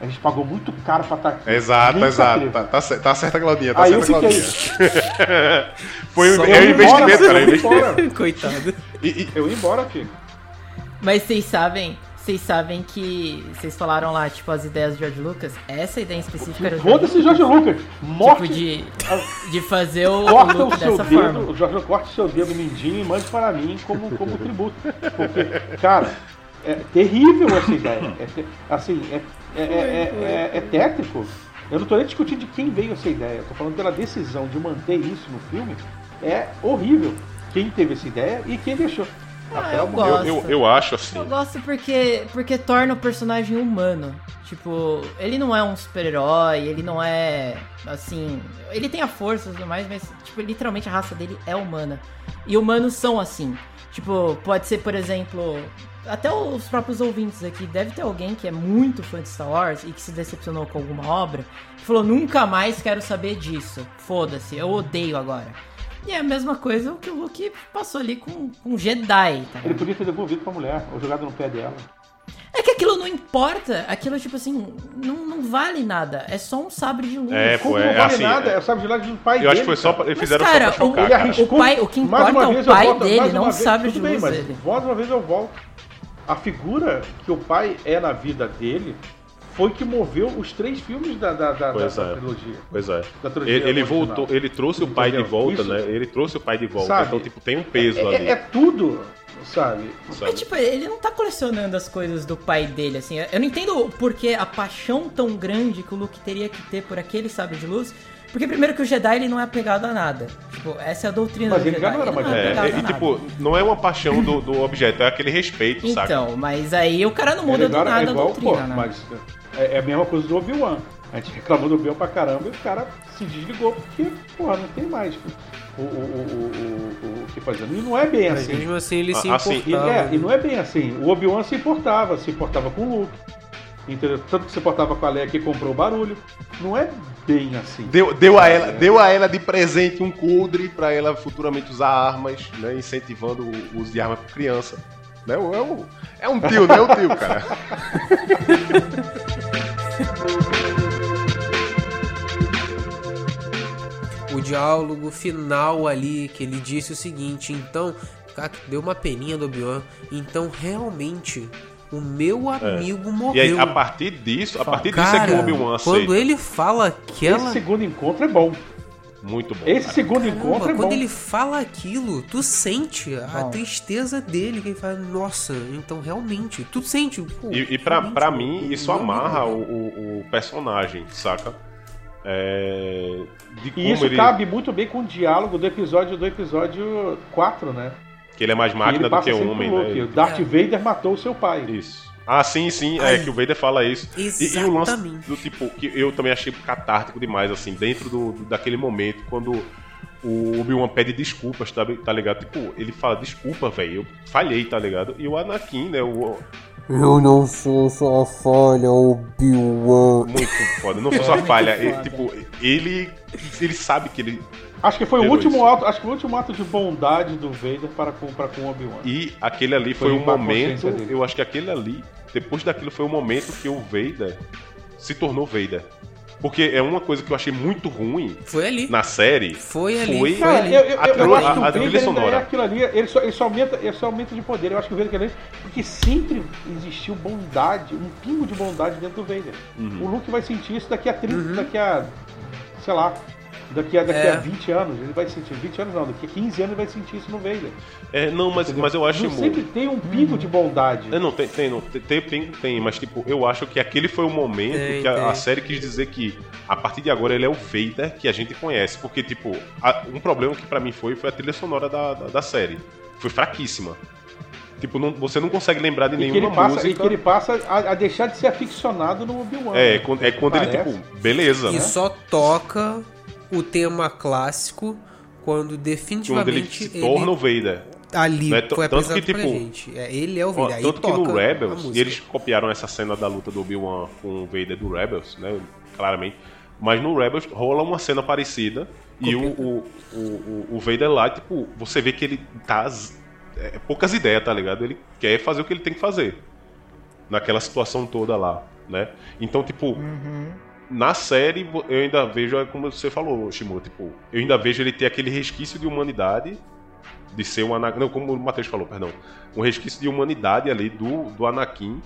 A gente pagou muito caro pra estar aqui. Exato, Ninguém exato. Tá, tá, tá certa, Claudinha. Tá Aí eu certa, fiquei. Claudinha. Foi Só um, Eu é um investimento, cara. É eu ia investimento. embora. Coitado. E, e- Eu ia embora, filho. Mas vocês sabem, vocês sabem que vocês falaram lá, tipo, as ideias do George Lucas. Essa ideia em específico era o Foda-se, Jorge Lucas. Morte. tipo de, de fazer o, o Corta o seu dessa dedo, forma. o Jorge corte o seu dedo mindinho e mande para mim como, como tributo. Porque, cara, é terrível essa ideia. É assim, é, é, é, é, é tétrico. Eu não tô nem discutindo de quem veio essa ideia. Eu tô falando pela decisão de manter isso no filme. É horrível. Quem teve essa ideia e quem deixou. Ah, Até eu o- gosto. eu, eu, eu acho assim. Eu gosto porque, porque torna o personagem humano. Tipo, ele não é um super-herói, ele não é, assim... Ele tem a força e tudo mais, mas, tipo, literalmente a raça dele é humana. E humanos são assim. Tipo, pode ser, por exemplo... Até os próprios ouvintes aqui, deve ter alguém que é muito fã de Star Wars e que se decepcionou com alguma obra, que falou, nunca mais quero saber disso. Foda-se, eu odeio agora. E é a mesma coisa o que o Luke passou ali com, com Jedi, tá? Ele podia ter devolvido pra mulher, ou jogado no pé dela. É que aquilo não importa. Aquilo, tipo assim, não, não vale nada. É só um sabre de luz. É, Como pô, não é vale assim, nada, é- é sabe de lá do pai Eu acho que dele, foi só pra, eles Mas, fizeram cara, só pra chocar, o- Ele cara. arriscou. O pai- o que importa é o eu pai volto- dele, não o sabre de tudo bem, luz mas dele. Mais uma vez eu volto. A figura que o pai é na vida dele foi que moveu os três filmes da, da, da, Pois da é. trilogia. Pois é. Da trilogia Ele, ele voltou, ele trouxe o pai de volta, Isso- né? Ele trouxe o pai de volta. Sabe? Então, tipo, tem um peso É, ali. é- é tudo, sabe? sabe? É tipo, ele não tá colecionando as coisas do pai dele, assim. Eu não entendo por que a paixão tão grande que o Luke teria que ter por aquele sabre de luz. Porque primeiro que o Jedi ele não é apegado a nada. Tipo, essa é a doutrina Mas do ele Jedi. já não era mais é É, apegado e, tipo, não é uma paixão do, do objeto, é aquele respeito, saca? Então, mas aí o cara não muda Ele do agora nada é igual, a doutrina, pô, né? mas é, é a mesma coisa do Obi-Wan. A gente reclamou do Obi-Wan pra caramba e o cara se desligou porque, porra, não tem mais o, o, o, o, o, o que fazer. E não é bem Mas assim. mesmo assim ele se Ah, assim, E, importava. é, e não é bem assim. O Obi-Wan se importava, se importava com o Luke. Entendeu? Tanto que se importava com a Leia que comprou o barulho. Não é bem assim. Deu, deu, a ela, deu a ela de presente um coldre pra ela futuramente usar armas, né? Incentivando o uso de arma por criança. Né? É, um, é um tio, né? É um tio, cara. o diálogo final ali, que ele disse o seguinte, então, cara, deu uma peninha do Obi-Wan, então realmente o meu amigo É. E morreu. aí, a partir disso, a partir disso é Cara, que o Obi-Wan aceita. quando ele fala aquela... Esse segundo encontro é bom. Muito bom. Esse cara. segundo Caramba, encontro é quando bom. ele fala aquilo, tu sente a tristeza dele, que ele fala, nossa, então realmente, tu sente. Pô, E, e pra, pra mim, isso amarra o, o, o personagem, saca? É, E isso ele, cabe muito bem com o diálogo do episódio do episódio 4, né? Que ele é mais máquina do que homem, né? O Darth É. Vader matou o seu pai. Isso. Ah, sim, sim, Ai. é que o Vader fala isso. E, e o lance Exatamente. do tipo, que eu também achei catártico demais, assim, dentro do, do- daquele momento, quando o Obi-Wan pede desculpas, tá, tá ligado? Tipo, ele fala, desculpa, velho, eu falhei, tá ligado? E o Anakin, né, o, Eu não sou sua falha, Obi-Wan. muito foda, não foi só falha, muito ele, tipo, ele, ele sabe que ele... Acho que foi o último ato, acho que foi o último ato de bondade do Vader para com, para com Obi-Wan. E aquele ali foi, Foi um momento, eu acho que aquele ali, depois daquilo foi o momento que o Vader se tornou Vader. Porque é uma coisa que eu achei muito ruim Foi ali. na série. Foi ali. Foi- ali. eu, eu, A eu, trilha- acho que o a- a Vader trilha ainda sonora. é aquilo ali, ele só, ele, só aumenta, ele só aumenta de poder. Eu acho que o Vader aquilo ali, porque sempre existiu bondade, um pingo de bondade dentro do Vader. Uhum. O Luke vai sentir isso daqui a 30, daqui a, sei lá, daqui a, daqui É. a 20 anos. Ele vai sentir, 20 anos não, daqui a 15 anos ele vai sentir isso no Vader. É, não, mas, entendeu? mas eu acho. Não, sempre tem um pingo de bondade. É, não, tem, tem, não, tem, tem, tem, mas tipo, eu acho que aquele foi o momento Tem, que a, a série quis dizer que a partir de agora ele é o Vader que a gente conhece. Porque, tipo, a- um problema que pra mim foi foi a trilha sonora da, da, da série. Foi fraquíssima. Tipo, não- você não consegue lembrar de E que, ele nenhuma passa, e música. que ele passa a, a deixar de ser aficionado no Obi-Wan. É, né? quando- é quando ele, tipo, beleza, E né? só toca o tema clássico quando Quando ele definitivamente se torna o Vader. ali t- foi tanto que, tipo, gente. É, ele é o Ó, Vader. Aí tanto que no Rebels, e eles copiaram essa cena da luta do Obi-Wan com o Vader do Rebels, né? Claramente. Mas no Rebels rola uma cena parecida e o, Copia. o, o, o Vader lá, tipo, você vê que ele tá. z- é, poucas ideias, tá ligado? Ele quer fazer o que ele tem que fazer. Naquela situação toda lá, né? Então, tipo. Na série, eu ainda vejo, é como você falou, Shimura, tipo, eu ainda vejo ele ter aquele resquício de humanidade, de ser um Anakin, não, como o Matheus falou, perdão, um resquício de humanidade ali do, do Anakin,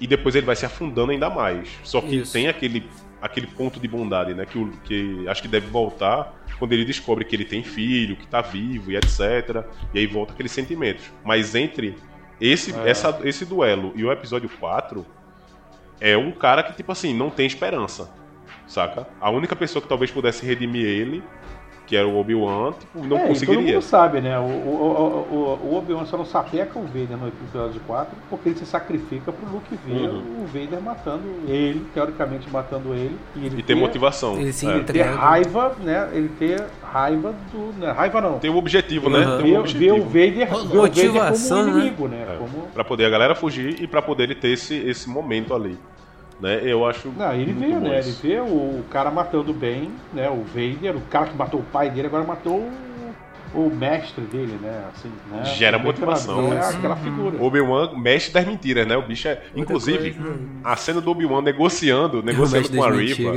e depois ele vai se afundando ainda mais. Só que Isso. tem aquele, aquele ponto de bondade, né, que, que acho que deve voltar quando ele descobre que ele tem filho, que tá vivo e etc. E aí volta aqueles sentimentos. Mas entre esse, essa, esse duelo e o episódio 4, é um cara que, tipo assim, não tem esperança. Saca? A única pessoa que talvez pudesse redimir ele, que era o Obi-Wan, tipo, não É, e todo conseguiria. mundo sabe, né? O, o, o, o, Obi-Wan só não sapeca o Vader no episódio 4 porque ele se sacrifica pro Luke ver Uhum. o Vader matando ele, teoricamente matando ele. E, ele E ter motivação. Ele se é. Ter raiva, né? Ele ter raiva do. Né? Raiva não. Tem o objetivo, né? Uhum. Tem um Ver, ver o objetivo. Vader, ver o Vader Motivação, como né? um inimigo, né? É, Como... Pra poder a galera fugir e pra poder ele ter esse, esse momento ali. Né? Eu acho. Não, ele vê, né? Ele vê o cara matando bem, né? O Vader, o cara que matou o pai dele, agora matou o, mestre dele, né? Assim, né? Gera O motivação, né? É aquela figura. Obi-Wan mexe das mentiras, né? O bicho é. Inclusive, coisa. a cena do Obi-Wan negociando, negociando Mestre com a Riva.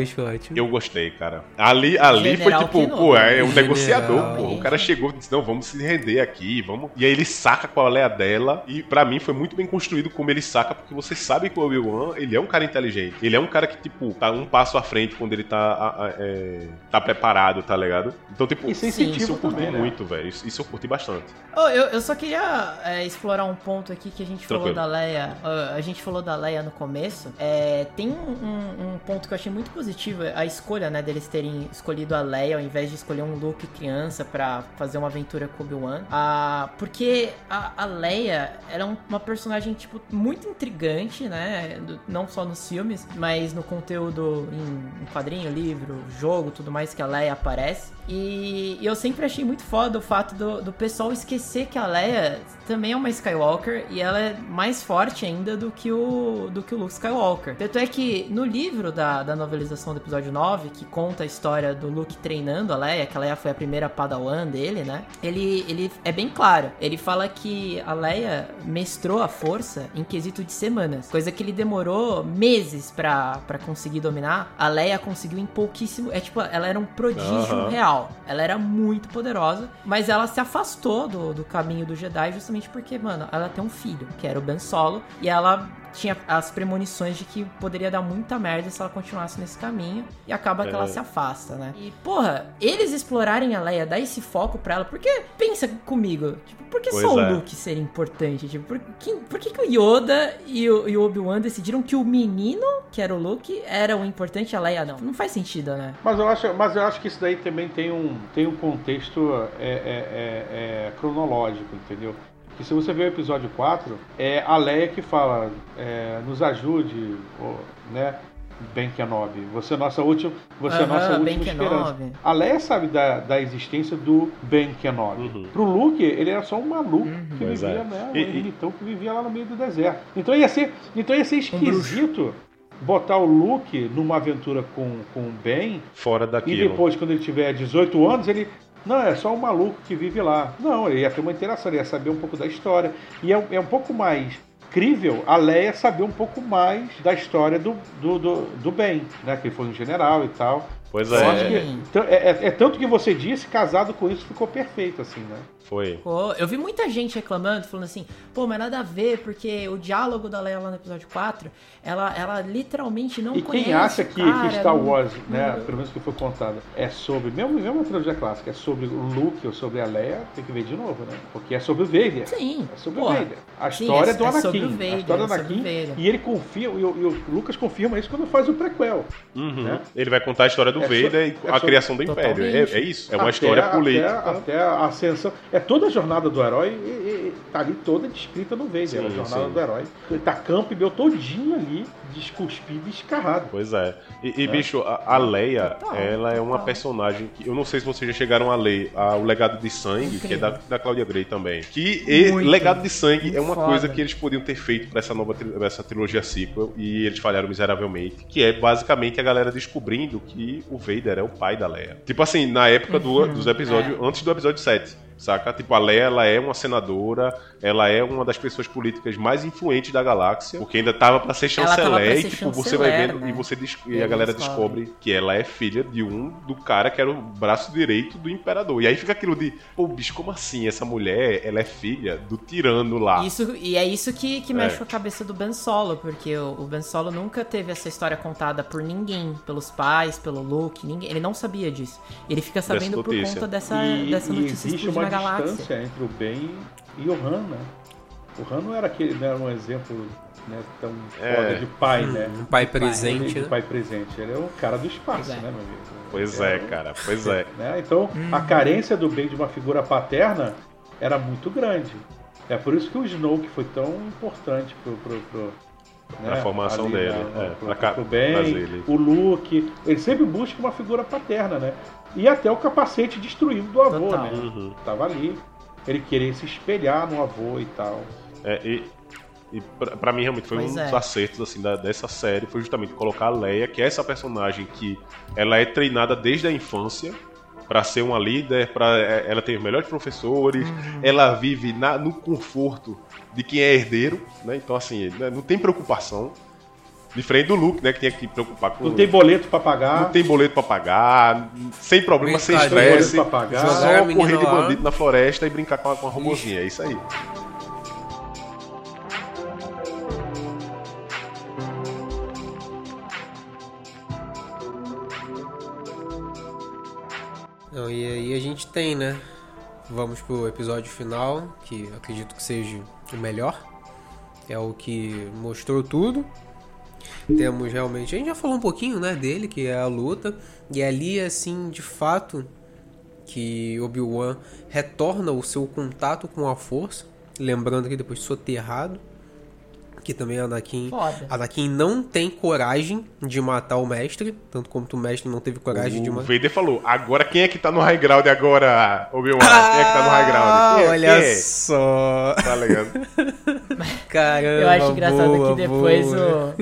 Eu gostei, cara. Ali, ali foi tipo, pô, é um General. negociador, pô. O cara chegou e disse, não, vamos se render aqui, vamos. E aí ele saca qual é a dela. E pra mim foi muito bem construído como ele saca, porque você sabe que o Obi-Wan, ele é um cara inteligente. Ele é um cara que, tipo, tá um passo à frente quando ele tá, a- a- é, tá preparado, tá ligado? Então, tipo, isso eu curti né? Muito, velho. Isso, isso eu curti bastante. Oh, eu, eu só queria é, explorar um ponto aqui que a gente falou Tranquilo. da Leia. a gente falou da Leia no começo. É, tem um, um- ponto que eu achei muito positivo, a escolha, né, deles terem escolhido a Leia ao invés de escolher um Luke criança pra fazer uma aventura com Obi-Wan. Ah, porque a, a Leia era um- uma personagem, tipo, muito intrigante, né? não só nos filmes, mas no conteúdo em, em quadrinho, livro, jogo, tudo mais que a Leia aparece. E, e eu sempre achei muito foda o fato do, do pessoal esquecer que a Leia também é uma Skywalker e ela é mais forte ainda do que o, do que o Luke Skywalker. Tanto é que no livro da, da novelização do episódio 9, que conta a história do Luke treinando a Leia, que a Leia foi a primeira padawan dele, né? Ele, ele é bem claro. Ele fala que a Leia mestrou a força em quesito de semanas, coisa que ele demorou meses pra, pra conseguir dominar. A Leia conseguiu em pouquíssimo. É tipo, ela era um prodígio Aham. real. Ela era muito poderosa, mas ela se afastou do, do caminho do Jedi justamente porque, mano, ela tem um filho, que era o Ben Solo, e ela tinha as premonições de que poderia dar muita merda se ela continuasse nesse caminho, e acaba que ela É. se afasta, né? E, porra, eles explorarem a Leia, dar esse foco pra ela, porque, pensa comigo, tipo, por que Pois só é. o Luke seria importante? Tipo, por que, por que, que o Yoda e o, e o Obi-Wan decidiram que o menino, que era o Luke, era o importante e a Leia não? Não faz sentido, né? Mas eu acho, mas eu acho que isso daí também tem um, tem um contexto é, é, é, é, cronológico, entendeu? Que se você ver o episódio 4, é a Leia que fala, é, nos ajude, né? Ben Kenobi, você é nossa última, você é Aham, nossa Ben última esperança. Kenobi. A Leia sabe da, da existência do Ben Kenobi. Uhum. Pro Luke, ele era só um maluco que Pois vivia, é. né? Um E- e- ermitão que vivia lá no meio do deserto. Então ia ser, então ia ser Um esquisito botar o Luke numa aventura com, com o Ben Fora e daquilo. depois, quando ele tiver 18 anos, ele. Não, é só um maluco que vive lá. Não, ele ia ter uma interação, ele ia saber um pouco da história. E é, um- é um pouco mais crível a Leia saber um pouco mais da história do, do, do, do Ben, né? Que ele foi um general e tal. Pois é, que, t- é, é- é tanto que você disse, casado com isso, ficou perfeito, assim, né? Foi. Eu vi muita gente reclamando, falando assim, pô, mas nada a ver, porque o diálogo da Leia lá no episódio 4, ela, ela literalmente não E conhece quem acha que, cara, que Star não- Wars, né, não- pelo menos que foi contada, é sobre, mesmo, mesmo a trilogia clássica, é sobre o Luke ou sobre a Leia, tem que ver de novo, né? Porque é sobre o Vader. Sim, É sobre porra. o Vader. A Sim, história é- do é Anakin. sobre o Vader, a história do é sobre o Anakin. Vader. E ele confia, e o, e o Lucas confirma isso quando faz o prequel. Uhum. Né? Ele vai contar a história do É so- Vader e é a criação do Império. É, é isso. É uma Até- história até- política. Até, a ascensão. É toda a jornada do herói e, e- e tá ali toda descrita no Vader. Sim, a jornada sim. do herói. Tá Campbell todinho ali, descuspido e escarrado. Pois é. E, e, bicho, a, a Leia, Total, ela é uma total. personagem que. Eu não sei se vocês já chegaram a ler a, o Legado de Sangue, que é da, Incrível. da Claudia Gray também. Que e. Legado de Sangue Muito é uma foda. coisa que eles podiam ter feito pra essa nova pra essa trilogia sequel e eles falharam miseravelmente. Que é basicamente a galera descobrindo que o Vader é o pai da Leia. Tipo assim, na época do, Uhum. dos episódios, antes do episódio 7. Saca? Tipo, a Leia, ela é uma senadora, ela é uma das pessoas políticas mais influentes da galáxia, porque ainda tava pra ser chanceler, e tipo, você vai vendo né? e você des- e a galera descobre. descobre que ela é filha de um do cara que era o braço direito do imperador. E aí fica aquilo de, pô, bicho, como assim? Essa mulher, ela é filha do tirano lá. Isso, e é isso que, que mexe É. com a cabeça do Ben Solo, porque o, o Ben Solo nunca teve essa história contada por ninguém, pelos pais, pelo Luke, ninguém, ele não sabia disso. Ele fica sabendo por conta dessa, e, dessa e notícia existe explodindo uma na galáxia. distância entre o Ben e o Han, né? O Han não era aquele, não era um exemplo né, tão É. foda de pai, né? Um pai presente, de né? pai presente. Ele é um cara do espaço, é. né, meu amigo? Pois é, um- cara, pois é. né? Então, a carência do Ben de uma figura paterna era muito grande. É por isso que o Snoke foi tão importante pro, pro, pro, né, Pra formação ali, dele, né, é, pro, pro ele. o Luke. Ele sempre busca uma figura paterna, né? E até o capacete destruído do avô, Total. né? Uhum. Tava ali. Ele querer se espelhar no avô e tal. É, e e pra, pra mim realmente foi Pois um é. dos acertos assim da- dessa série foi justamente colocar a Leia, que é essa personagem que ela é treinada desde a infância, pra ser uma líder, pra, é, ela tem os melhores professores, ela vive na- no conforto de quem é herdeiro, né? Então, assim, né, não tem preocupação. Diferente do Luke, né? Que tinha que preocupar com. Não tem boleto pra pagar. não tem boleto pra pagar, sem problema, sem estresse. boleto pra pagar. Jogar a Só menina correr de bandido na floresta e brincar com a, com a robozinha. É isso aí. Não, e aí a gente tem, né? Vamos pro episódio final, que acredito que seja o melhor. É o que mostrou tudo. Temos realmente. A gente já falou um pouquinho, né, dele, que é a luta. E ali, assim, de fato, que Obi-Wan retorna o seu contato com a força. Lembrando que depois de soterrado. Que também Anakin. Foda. Anakin não tem coragem de matar o mestre. Tanto como o mestre não teve coragem de O matar. Vader falou, agora quem é que tá no high ground agora, Obi-Wan? Quem é que tá no high ground? Quem é? olha Quem é? só. Tá ligado? Caramba. Eu acho engraçado boa, que depois boa.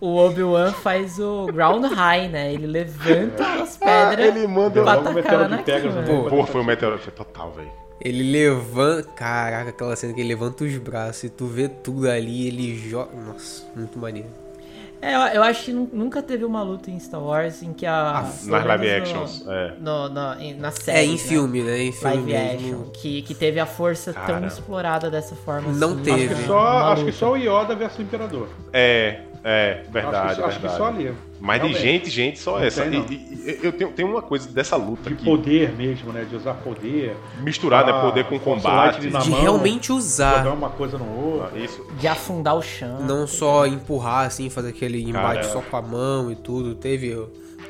o, o Obi-Wan faz o ground high, né? Ele levanta as Ah, pedras ele manda... pra Logo o atacar meteoro de Pegasus, né? mano. Pô, foi o meteoro, foi total, velho. Ele levanta. Caraca, aquela cena que ele levanta os braços e tu vê tudo ali, ele joga. Nossa, muito maneiro. É, eu, eu acho que nu- nunca teve uma luta em Star Wars em que a... pelo Nas live menos actions, no, é. No, no- em- na série, É, em né? filme, né? Em filme Live action. mesmo. Que, que teve a força tão explorada dessa forma Não assim. teve. Acho que só, acho que só o Yoda versus o Imperador. É, é, verdade, acho que, acho que verdade. só ali. Mas de gente, gente, só Não essa. tem, E- e- eu tenho, tenho uma coisa dessa luta De aqui. poder mesmo, né? De usar poder. Misturar, né? Ah, Poder com combate. De mão, realmente Jogar usar. uma coisa no outro. Isso. De afundar o chão. Não só empurrar, assim, fazer aquele embate Cara. só com a mão e tudo. Teve.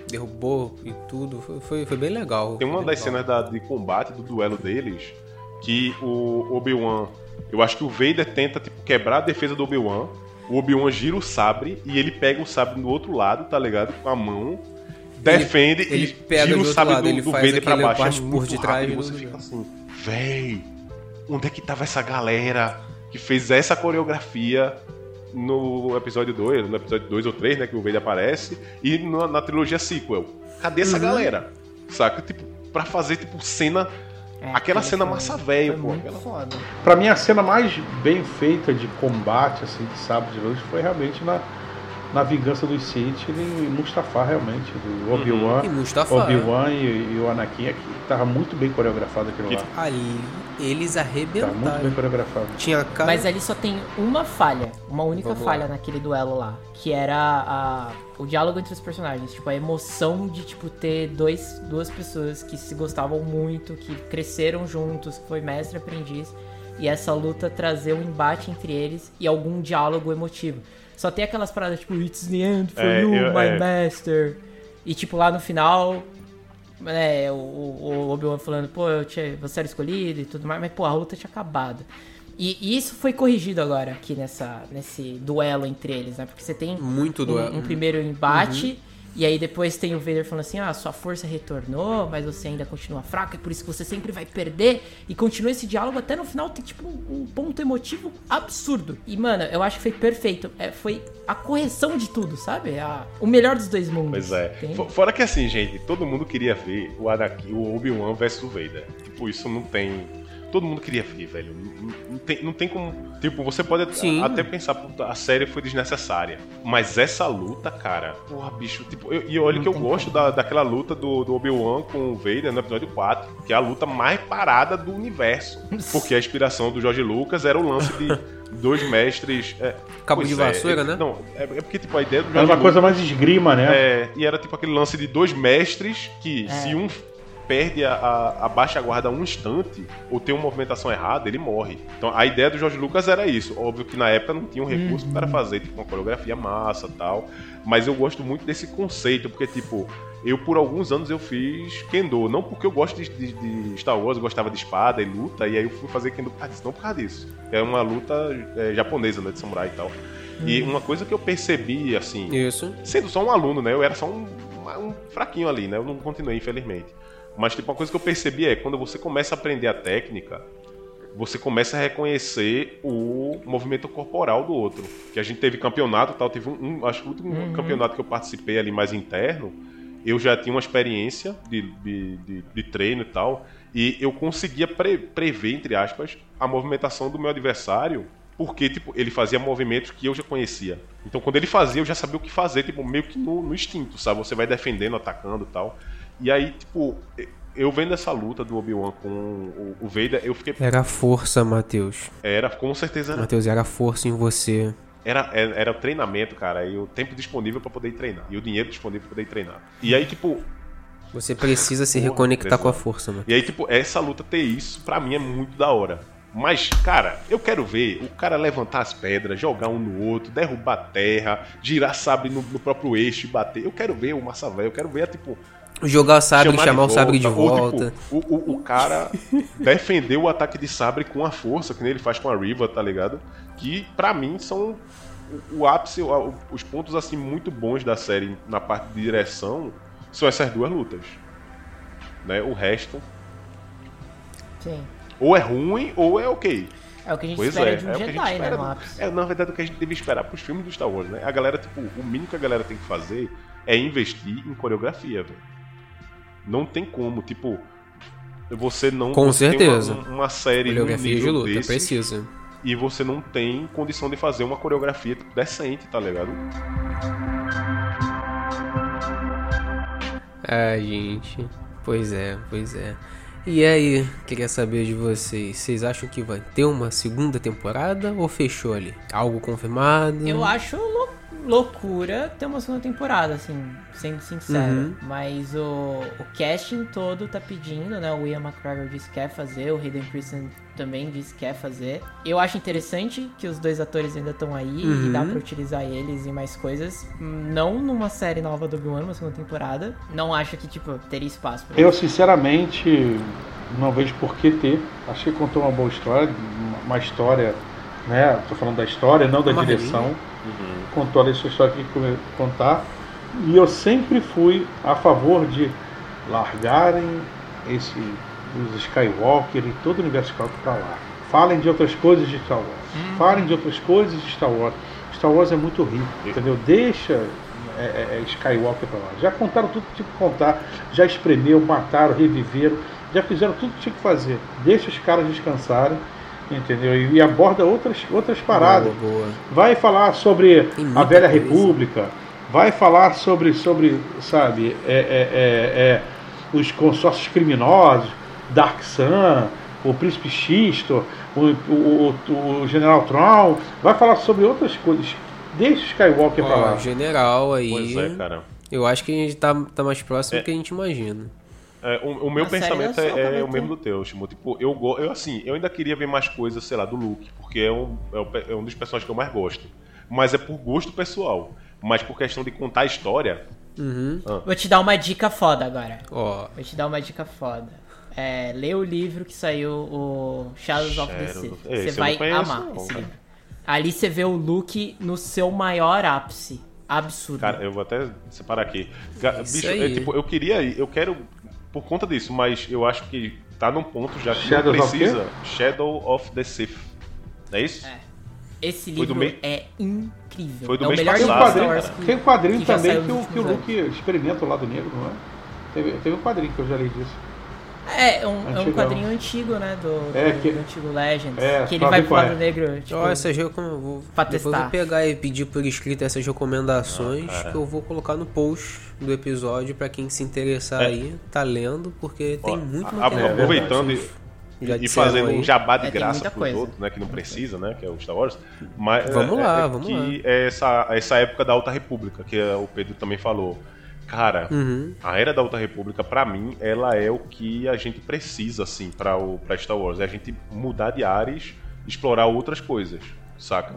Derrubou e tudo. Foi, foi, foi bem legal. Tem uma das legal. cenas da- de combate do duelo deles que o Obi-Wan. Eu acho que o Vader tenta tipo, quebrar a defesa do Obi-Wan. O Obi-Wan gira o sabre e ele pega o sabre do outro lado, tá ligado? Com a mão. Defende ele e pega gira o sabre lado, do, ele do Vader pra baixo. É parte por muito detrás do- você fica assim, véi, onde é que tava essa galera que fez essa coreografia no episódio 2, no episódio 2 ou 3, né, que o Vader aparece, e na, na trilogia sequel. Cadê essa Uhum. galera? Saca? Tipo, pra fazer, tipo, cena... É, aquela cena massa velho, pô. Aquela... foda. Pra mim, a cena mais bem feita de combate, assim, de sábio de luz, foi realmente na, na vingança dos Sith em Mustafar, realmente. Do Obi-Wan. E Mustafa. Obi-Wan e, e o Anakin aqui. Tava muito bem coreografado aquilo lá. Ali, eles Tava muito bem arrebentaram. coreografado. Tinha cara. Mas ali só tem uma falha, uma única Vamos falha lá. naquele duelo lá, que era a, o diálogo entre os personagens, tipo a emoção de tipo ter dois, duas pessoas que se gostavam muito, que cresceram juntos, que foi mestre e aprendiz, e essa luta trazer um embate entre eles e algum diálogo emotivo. Só tem aquelas paradas tipo It's the end for É, you, eu- my é. master. E tipo lá no final, né, o, o Obi-Wan falando, pô, eu tinha, você era escolhido e tudo mais, mas pô, a luta tinha acabado. E, e isso foi corrigido agora aqui nessa, nesse duelo entre eles, né? Porque você tem Muito um, duelo. um primeiro embate, e aí depois tem o Vader falando assim: ah, sua força retornou, mas você ainda continua fraco, é por isso que você sempre vai perder. E continua esse diálogo até no final, tem tipo um, ponto emotivo absurdo. E, mano, eu acho que foi perfeito. É, foi a correção de tudo, sabe? A- o melhor dos dois mundos. Pois é. Fora que assim, gente, todo mundo queria ver o Anakin, o Obi-Wan versus o Vader. Tipo, isso não tem. Todo mundo queria ver, velho. Não, não tem, não tem como. Tipo, você pode Sim. até pensar, puta, a série foi desnecessária. Mas essa luta, cara, porra, bicho, tipo, eu- e olha Não que eu gosto da, daquela luta do, do Obi-Wan com o Vader no episódio 4, que é a luta mais parada do universo. Porque a inspiração do George Lucas era o lance de dois mestres. é, Cabo de é, vassoura, é- né? Não, é, é porque, tipo, a ideia do Era uma Lucas. coisa mais esgrima, né? É, e era tipo aquele lance de dois mestres que É. se um perde a, a, a baixa guarda um instante ou tem uma movimentação errada, ele morre. Então a ideia do Jorge Lucas era isso. Óbvio que na época não tinha um recurso para fazer tipo uma coreografia massa tal. Mas eu gosto muito desse conceito, porque tipo, eu por alguns anos eu fiz Kendo. Não porque eu gosto de, de- de Star Wars, eu gostava de espada e luta, e aí eu fui fazer Kendo por causa disso, não por causa disso. É uma luta é, japonesa, né, de samurai e tal. E uma coisa que eu percebi, assim, Isso. sendo só um aluno, né? Eu era só um, um fraquinho ali, né? Eu não continuei, infelizmente. Mas, tipo, uma coisa que eu percebi é quando você começa a aprender a técnica, você começa a reconhecer o movimento corporal do outro. Que a gente teve campeonato tal, teve um, um- acho que o último campeonato que eu participei ali mais interno, eu já tinha uma experiência de, de, de, de treino e tal, e eu conseguia pre, prever, entre aspas, a movimentação do meu adversário, porque tipo, ele fazia movimentos que eu já conhecia. Então quando ele fazia, eu já sabia o que fazer, tipo, meio que no, no instinto, sabe? Você vai defendendo, atacando e tal. E aí, tipo, eu vendo essa luta do Obi-Wan com o, o Vader, eu fiquei. Era força, Matheus. Era, com certeza era. Matheus, era força em você. Era, era, era o treinamento, cara, e o tempo disponível para poder treinar. E o dinheiro disponível pra poder treinar. E aí, tipo. Você precisa se Porra, reconectar com a força, mano. E aí, tipo, essa luta ter isso, pra mim é muito da hora. Mas, cara, eu quero ver o cara levantar as pedras, jogar um no outro, derrubar terra, girar sabre no, no próprio eixo e bater. Eu quero ver o Massa Velho, eu quero ver, tipo, Jogar o sabre chamar, chamar o sabre de volta. Ou, tipo, o, o, o, cara defendeu o ataque de sabre com a força que nem ele faz com a Riva, tá ligado? Que para mim são o, o ápice, os pontos assim muito bons da série na parte de direção são essas duas lutas. Né? O resto. Sim. Ou é ruim ou é ok. É o que a gente pois espera é, de um é Jedi, né, Lápis? É, na verdade, o que a gente deve esperar pros filmes do Star Wars, né? A galera, tipo, o mínimo que a galera tem que fazer é investir em coreografia, velho. Não tem como, tipo, você não Com você certeza. Uma, uma, série coreografia de luta, desses, precisa. E você não tem condição de fazer uma coreografia tipo, decente, tá ligado? Ah, gente. Pois é, pois é. E aí, queria saber de vocês. Vocês acham que vai ter uma segunda temporada ou fechou ali? Algo confirmado? Eu acho louco loucura ter uma segunda temporada, assim, sendo sincero. Uhum. Mas o, o casting todo tá pedindo, né? O Ian McGregor disse que quer fazer, o Hayden Christensen também disse que quer fazer. Eu acho interessante que os dois atores ainda estão aí uhum. e dá pra utilizar eles em mais coisas. Não numa série nova do Obi-Wan, uma segunda temporada. Não acho que, tipo, teria espaço pra Eu, sinceramente, não vejo por que ter. Achei que contou uma boa história, uma história, né? Tô falando da história, não da uma direção uhum. contou a sua história que contar. E eu sempre fui a favor de largarem esse os Skywalker e todo o universo Skywalker para lá. Falem de outras coisas de Star Wars. Uhum. Falem de outras coisas de Star Wars. Star Wars é muito rico, entendeu? Deixa é, é, é Skywalker para lá. Já contaram tudo que tinha que contar, já espremeu, mataram, reviveram, já fizeram tudo que tinha que fazer. Deixa os caras descansarem entendeu? E, aborda outras, outras paradas. Boa, boa. Vai falar sobre a velha coisa. república, vai falar sobre, sobre sabe, é, é, é, é, os consórcios criminosos, Dark Sun, o Príncipe Xisto, o, o, o, o General Tron, vai falar sobre outras coisas. Deixa o Skywalker Ó, pra lá. General aí. Pois é, cara. Eu acho que a gente tá, tá mais próximo é. do que a gente imagina. É, o, o, meu a pensamento é, é o mesmo do teu, Shimo. Tipo, eu, eu, assim, eu ainda queria ver mais coisas, sei lá, do Luke, porque é um, é, é um dos personagens que eu mais gosto. Mas é por gosto pessoal. Mas por questão de contar a história. Uhum. Ah. Vou te dar uma dica foda agora. Oh. Vou te dar uma dica foda. É, lê o livro que saiu, o Shadows of the Sith. Você vai amar não, esse cara. livro. Ali você vê o Luke no seu maior ápice. Absurdo. Cara, eu vou até separar aqui. Bicho, é, tipo, eu queria. Eu quero por conta disso, mas eu acho que tá num ponto já que precisa. Shadow of the Sith. Não é isso? É. Esse livro é incrível. Foi do é mês melhor passado. Tem um quadrinho, tem um quadrinho que também que o, que o Luke experimenta o lado negro, não é? Teve, teve um quadrinho que eu já li disso. É, um, é um quadrinho antigo, né? Do, é, do, que, do antigo Legends. É, que ele vai pro lado é. negro. Tipo, oh, essas eu vou, pra testar. vou pegar e pedir por escrito essas recomendações ah, que eu vou colocar no post do episódio para quem se interessar é. aí, tá lendo, porque tem muito material. Aproveitando e, e fazendo aí. um jabá de é, graça pros coisa. outros, né? Que não precisa, né? Que é o Star Wars. Mas, vamos é, lá, é vamos que lá. É essa, essa época da Alta República, que o Pedro também falou. Cara, uhum. a Era da Alta República, para mim, ela é o que a gente precisa, assim, pra, o, pra Star Wars. É a gente mudar de ares, explorar outras coisas, saca?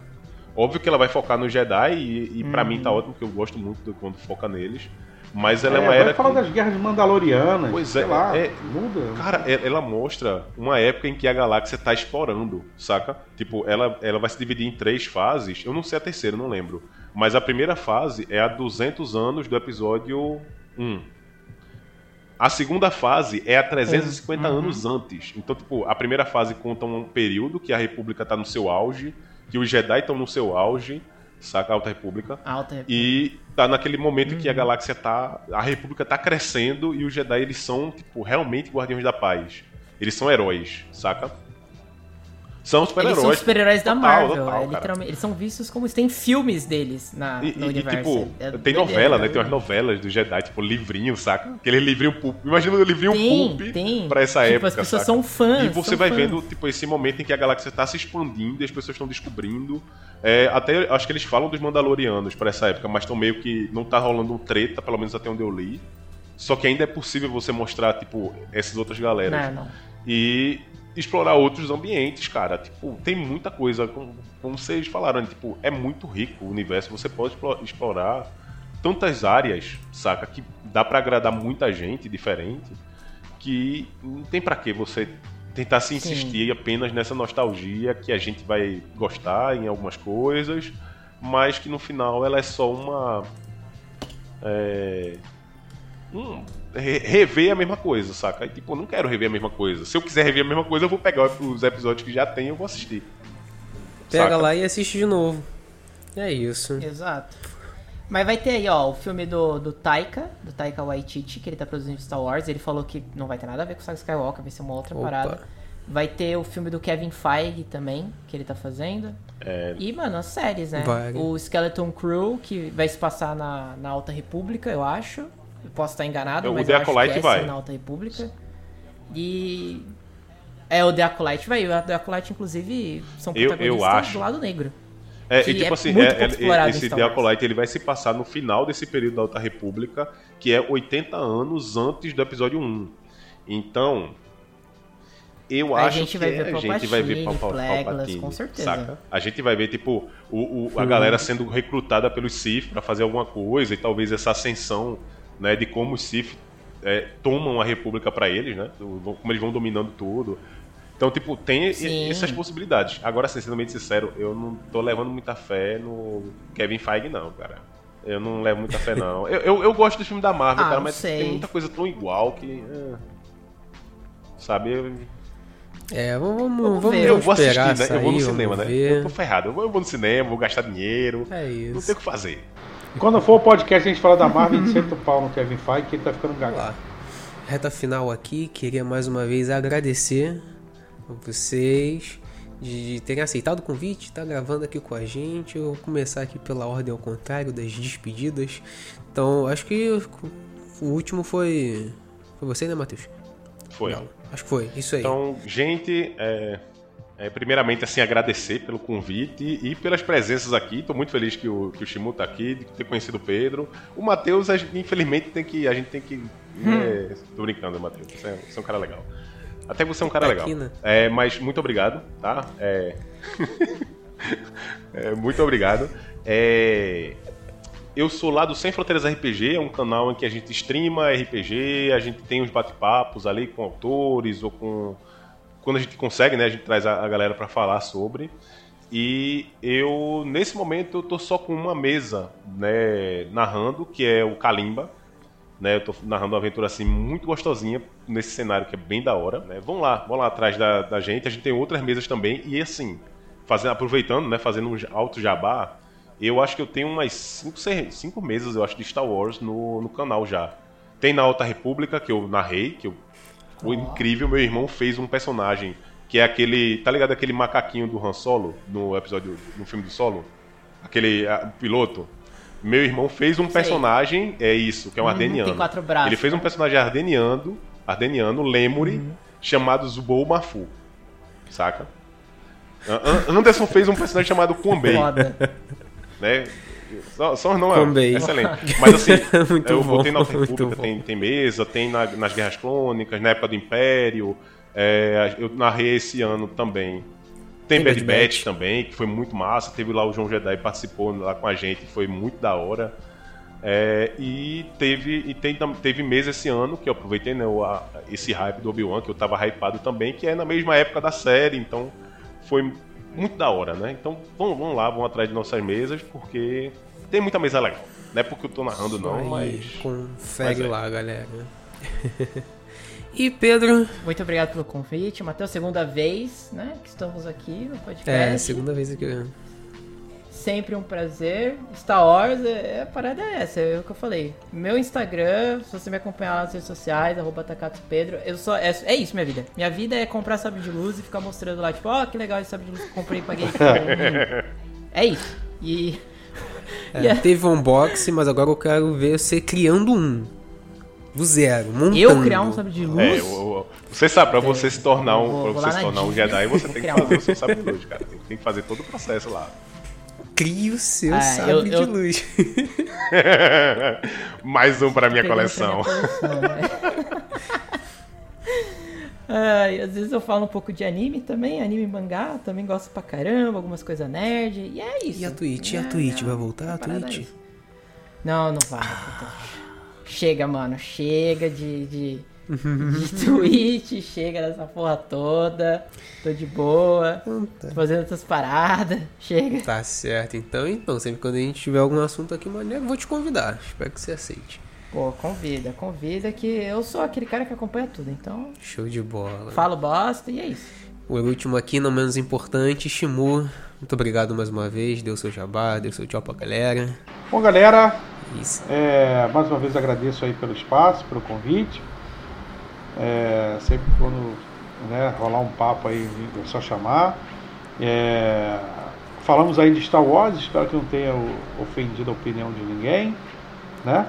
Óbvio que ela vai focar no Jedi e, e uhum. para mim tá ótimo, porque eu gosto muito de quando foca neles. Mas ela é, é uma era. falar que... das guerras mandalorianas. Pois é, lá, é, muda. Cara, ela mostra uma época em que a galáxia tá explorando, saca? Tipo, ela, ela vai se dividir em três fases. Eu não sei a terceira, não lembro. Mas a primeira fase é a 200 anos do episódio 1. A segunda fase é a 350 uhum. anos antes. Então, tipo, a primeira fase conta um período que a República está no seu auge, que os Jedi estão no seu auge, saca? A Alta República. Alta República. E tá naquele momento Uhum. que a galáxia tá. A República tá crescendo e os Jedi eles são, tipo, realmente guardiões da paz. Eles são heróis, saca? São Eles super-heróis. são super-heróis da Total, Marvel. total, é, cara. literalmente, eles são vistos como. Tem filmes deles na, E, no e- e, universo. tipo, É tem novela, né? né? Tem umas novelas do Jedi, tipo, livrinho, saca? Aquele livrinho pulp. Imagina o livrinho Tem, pulp tem. pra essa Tipo, época. as pessoas saca? são fãs, E você vai fãs. vendo, tipo, esse momento em que a galáxia tá se expandindo e as pessoas estão descobrindo. É, até acho que eles falam dos Mandalorianos pra essa época, mas estão meio que. Não tá rolando um treta, pelo menos até onde eu li. Só que ainda é possível você mostrar, tipo, essas outras galeras. Não, não. E explorar outros ambientes, cara. Tipo, tem muita coisa, como, como vocês falaram, tipo, é muito rico o universo. Você pode explo- explorar tantas áreas, saca? Que dá pra agradar muita gente diferente. Que não tem pra que você tentar se Sim. insistir apenas nessa nostalgia que a gente vai gostar em algumas coisas, mas que no final ela é só uma. É, um, re- rever a mesma coisa, saca? E, tipo, eu não quero rever a mesma coisa. Se eu quiser rever a mesma coisa, eu vou pegar os episódios que já tem e eu vou assistir. Pega saca? lá e assiste de novo. É isso. Exato. Mas vai ter aí, ó, o filme do, do Taika, do Taika Waititi, que ele tá produzindo Star Wars. Ele falou que não vai ter nada a ver com o Saga Skywalker, vai ser uma outra Opa. parada. Vai ter o filme do Kevin Feige também, que ele tá fazendo. É, E, mano, as séries, né? Vai. O Skeleton Crew, que vai se passar na, na Alta República, eu acho. Eu posso estar enganado, O mas The eu acho que é vai. na Alta República. E... É, o The Acolyte vai. O The Acolyte, inclusive, são Eu- eu protagonistas acho. do lado negro. É, e tipo é assim, é- é- esse. Acolyte ele vai se passar no final desse período da Alta República, que é 80 anos antes do episódio 1. Então, eu A acho que a gente vai ver Palpatine, Palpatine, com certeza. saca? A gente vai ver, tipo, o, o- a galera sendo recrutada pelos Sith pra fazer alguma coisa e talvez essa ascensão, né, de como os Sith é, tomam a República pra eles, né? do- Como eles vão dominando tudo. Então, tipo, tem Sim. essas possibilidades. Agora, sinceramente sincero, eu não tô levando muita fé no Kevin Feige, não, cara. Eu não levo muita fé, não. Eu, eu, eu gosto do filme da Marvel, Ah, cara, não mas sei. tem muita coisa tão igual que. é, sabe? Eu, É, vamos, vamos, Vamos eu vou assistir, né? Eu vou no cinema, né? ver. Eu tô ferrado. Eu vou, eu vou no cinema, vou gastar dinheiro. É Não isso. tem o que fazer. Quando for o podcast a gente fala da Marvel, gente senta o pau no Kevin Feige que ele tá ficando gago. Reta final aqui, queria mais uma vez agradecer a vocês de terem aceitado o convite, tá gravando aqui com a gente. Eu vou começar aqui pela ordem ao contrário das despedidas. Então, acho que o último foi foi você, né, Matheus? Foi. Não, acho que foi. Isso aí. Então, gente, é, é, primeiramente, assim, agradecer pelo convite e pelas presenças aqui. Tô muito feliz que o, que o Shimu tá aqui, de ter conhecido o Pedro. O Matheus, infelizmente, tem que, a gente tem que... É, tô brincando, Matheus. Você, é- você é um cara legal. Até você é um cara legal. né? É, mas muito obrigado, tá? É... É, muito obrigado. É, Eu sou lá do Sem Fronteiras RPG, é um canal em que a gente streama RPG, a gente tem uns bate-papos ali com autores ou com. Quando a gente consegue, né? A gente traz a, a galera para falar sobre. E eu, nesse momento, eu tô só com uma mesa, né, narrando, que é o Kalimba. Né, eu tô narrando uma aventura assim muito gostosinha nesse cenário que é bem da hora. Né? Lá, vão lá atrás da, da gente. A gente tem outras mesas também. E assim, fazendo, aproveitando, né, fazendo um alto jabá, eu acho que eu tenho umas 5 cinco, meses, eu acho, de Star Wars no, no canal já. Tem na Alta República, que eu narrei, que eu, foi incrível. Meu irmão fez um personagem que é aquele. Tá ligado aquele macaquinho do Han Solo no episódio, no filme do Solo? Aquele ah, piloto. Meu irmão fez um personagem, é isso, que é um Uhum, ardeniano. tem quatro braços, Ele fez um né? personagem ardeniano, ardeniano, Lemuri, Uhum. chamado Zubou Mafu. Saca? An- An- Anderson fez um personagem chamado Kumbei Foda. né? Só, não é excelente. Mas assim, Muito eu bom, botei na República, tem, tem mesa, tem na- nas Guerras Clônicas, na época do Império. é, eu narrei esse ano também. Tem, Tem Bad Bad Batch também, que foi muito massa. Teve lá o João Jedi participou lá com a gente, foi muito da hora. É, e teve e tem, teve mesa esse ano que eu aproveitei né, o- a- esse hype do Obi-Wan, que eu tava hypado também, que é na mesma época da série, então foi muito da hora, né? Então vamos, vamos lá, vamos atrás de nossas mesas, porque tem muita mesa legal. Não é porque eu tô narrando, não, mas. confere mas é. lá, galera. e Pedro, Muito obrigado pelo convite. Matheus, segunda vez, né? Que estamos aqui no podcast. é, segunda vez que eu... Sempre um prazer. Star Wars, é, a parada é essa, é o que eu falei. Meu Instagram, se você me acompanhar lá nas redes sociais, arroba Pedro, eu sou. É, é, isso minha vida. Minha vida é comprar sabre de luz e ficar mostrando lá, tipo, ó, oh, que legal esse sabre de luz que eu comprei e paguei. é isso. E. É, yeah. Teve um unboxing, mas agora eu quero ver você criando um. Do zero, montando. Eu criar um sabre de luz? É, eu, você sabe, pra você se tornar um, vou, pra você se tornar um Jedi, você tem que fazer o seu sabre de luz, cara. Tem que fazer todo o processo lá. Crie o seu ah, sabre eu, de eu... luz. Mais um pra minha coleção. Né? Ai, às vezes eu falo um pouco de anime também, anime e mangá, também gosto pra caramba, algumas coisas nerd, e é isso. E a Twitch? É, e a Twitch? Vai voltar a Twitch? É não, não vai. Ah. Chega, mano, chega de, de, de Twitch, chega dessa porra toda. Tô de boa, tô fazendo outras paradas, chega. Tá certo, então, então, sempre quando a gente tiver algum assunto aqui maneiro, vou te convidar. Espero que você aceite. Pô, convida, convida que eu sou aquele cara que acompanha tudo, então. Show de bola. Falo bosta e é isso. O último aqui, não menos importante, Shimu. Muito obrigado mais uma vez, deu seu jabá, deu seu tchau pra galera. Bom, galera, é, mais uma vez agradeço aí pelo espaço, pelo convite. É, sempre quando né, rolar um papo aí, é só chamar. É, falamos aí de Star Wars, espero que não tenha ofendido a opinião de ninguém, né?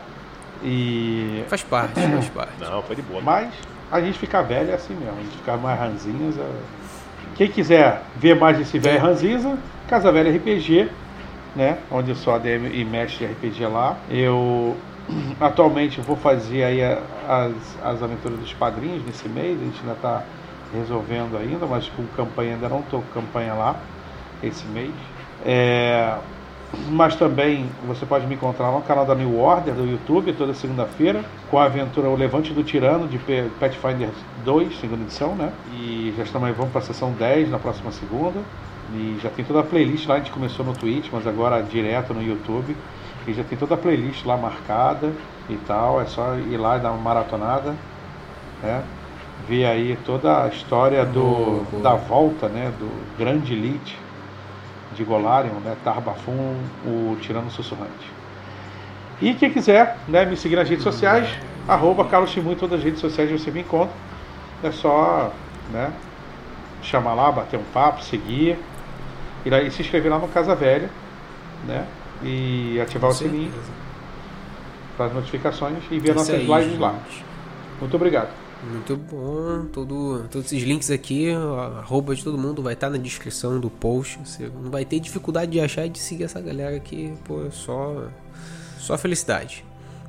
E. Faz parte, faz parte. Não, foi de boa. Mas a gente ficar velho é assim mesmo, a gente ficar mais ranzinhas. É... Quem quiser ver mais desse velho ranzinza, Casa Velha RPG, né? Onde eu sou ADM e mestre de RPG lá. Eu atualmente vou fazer aí as, as aventuras dos padrinhos nesse mês, a gente ainda está resolvendo ainda, mas com campanha ainda não estou com campanha lá esse mês. É, mas também você pode me encontrar no canal da New Order do YouTube toda segunda-feira com a aventura O Levante do Tirano de Pathfinder 2, segunda edição, né? E já estamos aí, vamos para a sessão 10 na próxima segunda. E já tem toda a playlist lá, a gente começou no Twitch, mas agora direto no YouTube. E já tem toda a playlist lá marcada e tal, é só ir lá e dar uma maratonada, né? Ver aí toda a história do, da volta, né, do grande elite de Golarion, né, Tarbafum, o Tirano Sussurrante. E quem quiser né, me seguir nas redes sociais, arroba Carlos Shimu em todas as redes sociais você me encontra. É só né, chamar lá, bater um papo, seguir. E se inscrever lá no Casa Velha, né? E ativar Com o sininho para as notificações e ver nossas aí, lives gente. lá. Muito obrigado. Muito bom. Todo, todos esses links aqui, a arroba de todo mundo vai estar na descrição do post. Você não vai ter dificuldade de achar e de seguir essa galera aqui. Pô, é só, só felicidade.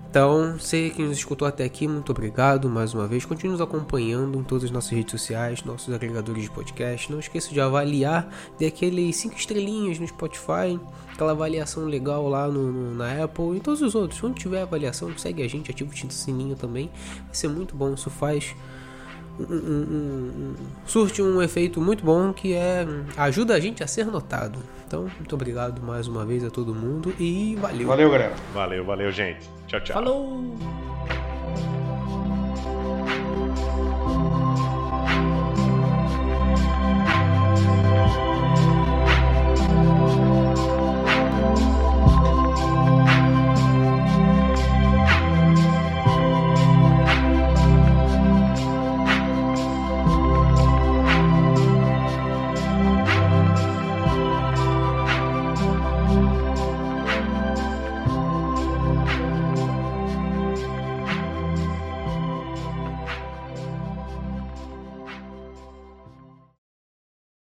Então, você que nos escutou até aqui, muito obrigado mais uma vez. Continue nos acompanhando em todas as nossas redes sociais, nossos agregadores de podcast. Não esqueça de avaliar, dê aqueles 5 estrelinhas no Spotify, aquela avaliação legal lá no, no, na Apple e todos os outros. Quando tiver avaliação, segue a gente, ativa o sininho também. Vai ser muito bom, isso faz um, um, surte um efeito muito bom que é ajuda a gente a ser notado. Então, muito obrigado mais uma vez a todo mundo e valeu. Valeu, galera. Valeu, valeu, gente. Tchau, tchau. Falou!